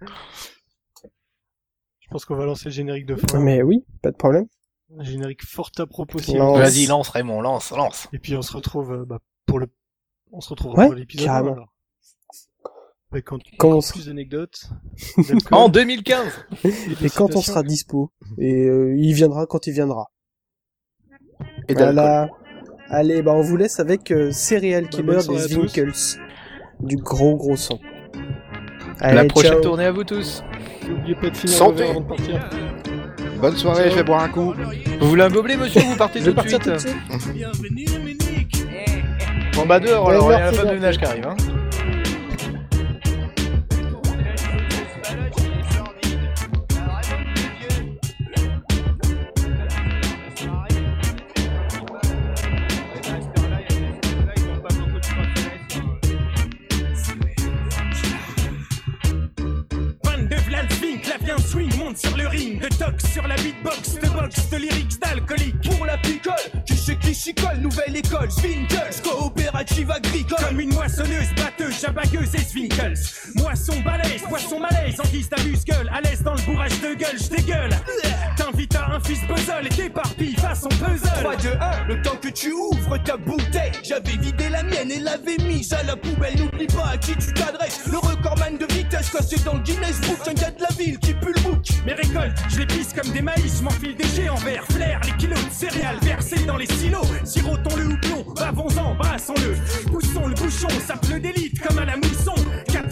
Je pense qu'on va lancer le générique de fin. Mais oui, pas de problème. Un générique fort à propos. Vas-y, lance Raymond, lance, lance. Et puis on se retrouve euh, bah, pour le. On se retrouve Ouais, pour l'épisode. carrément. un, alors. Avec quand Quand on plus d'anecdotes. En 2015 Et quand on sera dispo. Et euh, il viendra quand il viendra. Et. Voilà. Allez, bah on vous laisse avec euh, Serial Bah, Killer des. Winkles. Du gros gros son. La Allez, prochaine ciao. tournée à vous tous. N'oubliez pas de finir Santé. le verre avant de partir. Bonne soirée, je vais boire un coup. Vous voulez un gobelet, monsieur Vous partez tout de partir suite tout de suite. Bienvenue Dominique Bon bah dehors, alors il y a la femme de ménage qui arrive. Hein. Bien swing sur le ring De tox sur la beatbox, de box, de lyrics d'alcoolique Pour la picole, tu sais qui colle, nouvelle école, Swinkles, coopérative agricole. Comme une moissonneuse, batteuse, jabagueuse et Swinkles Moisson balèze, poisson malaise, en guise d'amuse-gueule À l'aise dans le bourrage de gueule, j'dégueule T'invites à un fils puzzle et t'éparpilles façon puzzle 3, 2, 1, le temps que tu ouvres ta bouteille. J'avais vidé la mienne et l'avais mise à la poubelle. N'oublie pas à qui tu t'adresses. Le recordman de vitesse classé dans le Guinness Book. Un gars de la ville qui pue le bouc. Mes récoltes, je les pisse comme des maïs, m'enfile des géants verts, flair, les kilos de céréales versés dans les silos. Sirotons le houblon, bavons-en, brassons-le. Poussons le bouchon, sape-le d'élite comme à la mousson.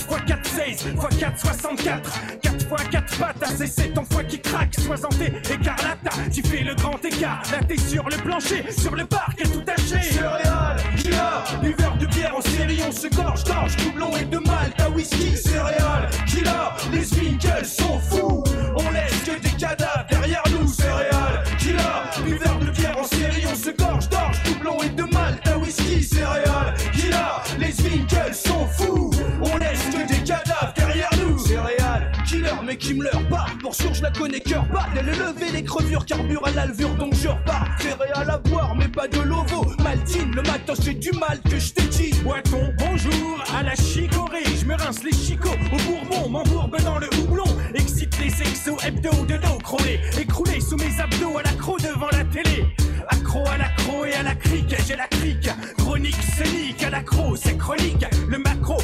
4 x 4, 16, x 4, 64. 4 x 4 pattes, à c'est ton foie qui craque. Soixanté, écarlata, tu fais le grand écart. Là t'es sur le plancher, sur le parc et tout haché. Céréales, killer, buveur de bière en série, on se gorge, gorge, doublon et de malt à whisky. Céréales, killer, les Swinkles sont fous. On laisse que des cadavres derrière nous. Céréales, killer, buveur de bière en série, on se gorge, gorge, doublon et de malt à whisky. Céréales, killer, les Swinkles sont fous. Mais qui me leur pas. Pour sûr, je la connais cœur pas. Elle lever les crevures, carbure à l'alvure, donc je repars. Céréales à boire, mais pas de lovo. Maltine, le matos, c'est du mal que je t'ai dit. Boiton, bonjour, à la chicorée, je me rince les chicots au bourbon, m'embourbe dans le houblon, excite les sexos hebdo de dos crôlé, écroulé sous mes abdos à l'accro devant la télé. Accro à l'accro et à la crique, j'ai la crique, chronique scénique, à l'accro, c'est chronique, le macro,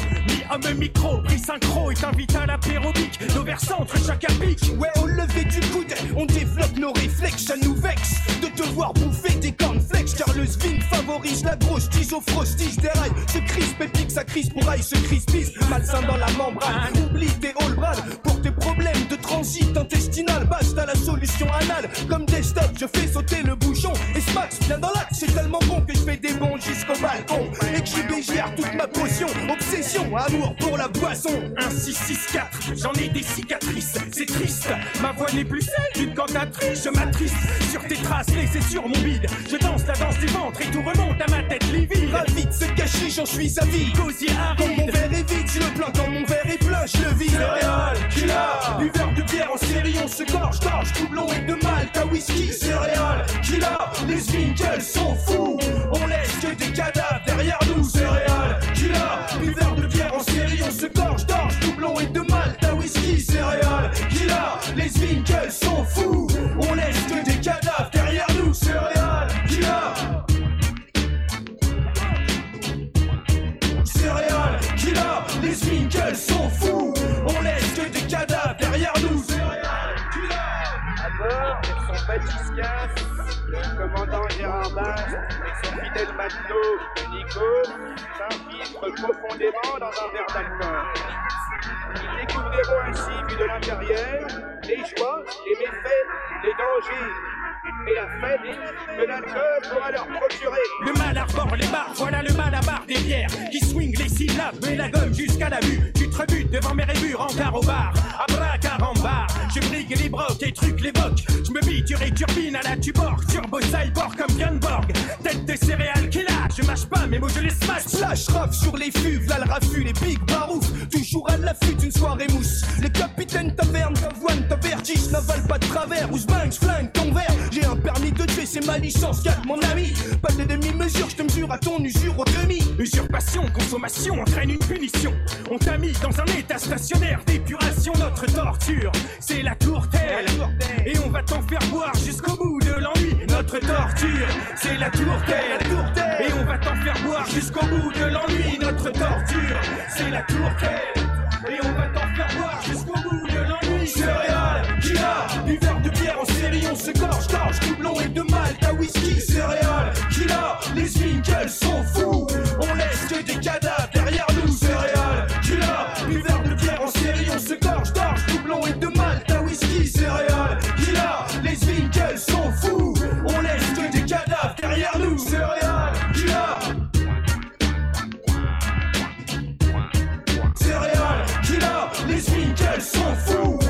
mi-homme, mi métro, pris synchro et t'invite à l'apérobique. Nos centre chaque pic. Ouais, au lever du coude, on développe nos réflexes, ça nous vexe de devoir bouffer des cornflakes. Car le spin favorise la grosse tige au frostige des rails. Ce crisp et sa crise pour aille, se crispise. Malsain dans la membrane, oublie tes all pour tes problèmes de transit intestinal. Basta la solution anale, comme des stops, je fais sauter le bouchon. Amour pour la boisson. 1, 6, 6, 4, j'en ai des cicatrices, c'est triste. Ma voix n'est plus celle d'une cantatrice, je m'attriste sur tes traces laissées sur mon bide. Je danse la danse du ventre et tout remonte à ma tête livide. Ravi de se cacher, j'en suis avis. Gosier Quand mon verre est vide, je le plains. Quand mon verre est plein, je le vide. Céréales, killa. Buveur de bière en série, on se gorge, gorge, doublon et de mal, ta whisky. Céréales, killa. Les Winkles sont fous. On laisse que des cadavres derrière nous. Céréales, killa. Buveur de se gorge, gorge, doublon et de mal, ta whisky. Céréales, killa. Les Winkles sont fous. On laisse que des cadavres derrière nous. Céréales, killa. Céréales, killa. Les Winkles sont fous. On laisse que des cadavres derrière nous. Céréales, killa. À bord, Batiscas, le commandant Gérard Bass et son fidèle matelot Nico s'infiltrent profondément dans un verre d'alcool. Ils découvriront ainsi, vu de l'intérieur, les joies, les méfaits, les dangers et la fête que pourra leur procurer. Le mal arbore les barres, voilà le mal à barre des bières qui swing les syllabes et la gomme jusqu'à la vue. Tu te rebutes devant mes rébures en car au bar, bar. Je brigue les brocs et trucs les bocs. Je me biture et turbine à la tuborg, turbo cyborg comme Gunborg. Tête de céréales qui là, je mâche pas mes mots, je les smash. Flash raf sur les fuves, là le raffut, les big barouf. Toujours à l'affût d'une soirée mousse. Les capitaines taverne, t'avoine, ta vertige, n'avale pas de travers. Ou bang, flingue ton verre. J'ai un permis de tuer, c'est ma licence, calme mon ami. Pas de demi-mesure, je te mesure à ton usure au demi. Usurpation, consommation entraîne une punition. On t'a mis dans un état stationnaire d'épuration, notre torture. C'est la tourtelle. Et on va t'en faire boire jusqu'au bout de l'ennui. Notre torture, c'est la tourtelle. Et on on va t'en faire boire jusqu'au bout de l'ennui. Notre torture, c'est la tourquelle. Et on va t'en faire boire jusqu'au bout de l'ennui. Céréales, Killa, verre de bière en série, on se gorge, gorge, doublon et de mal, ta whisky, céréales, Killa, les swinkles sont fous. sont fous.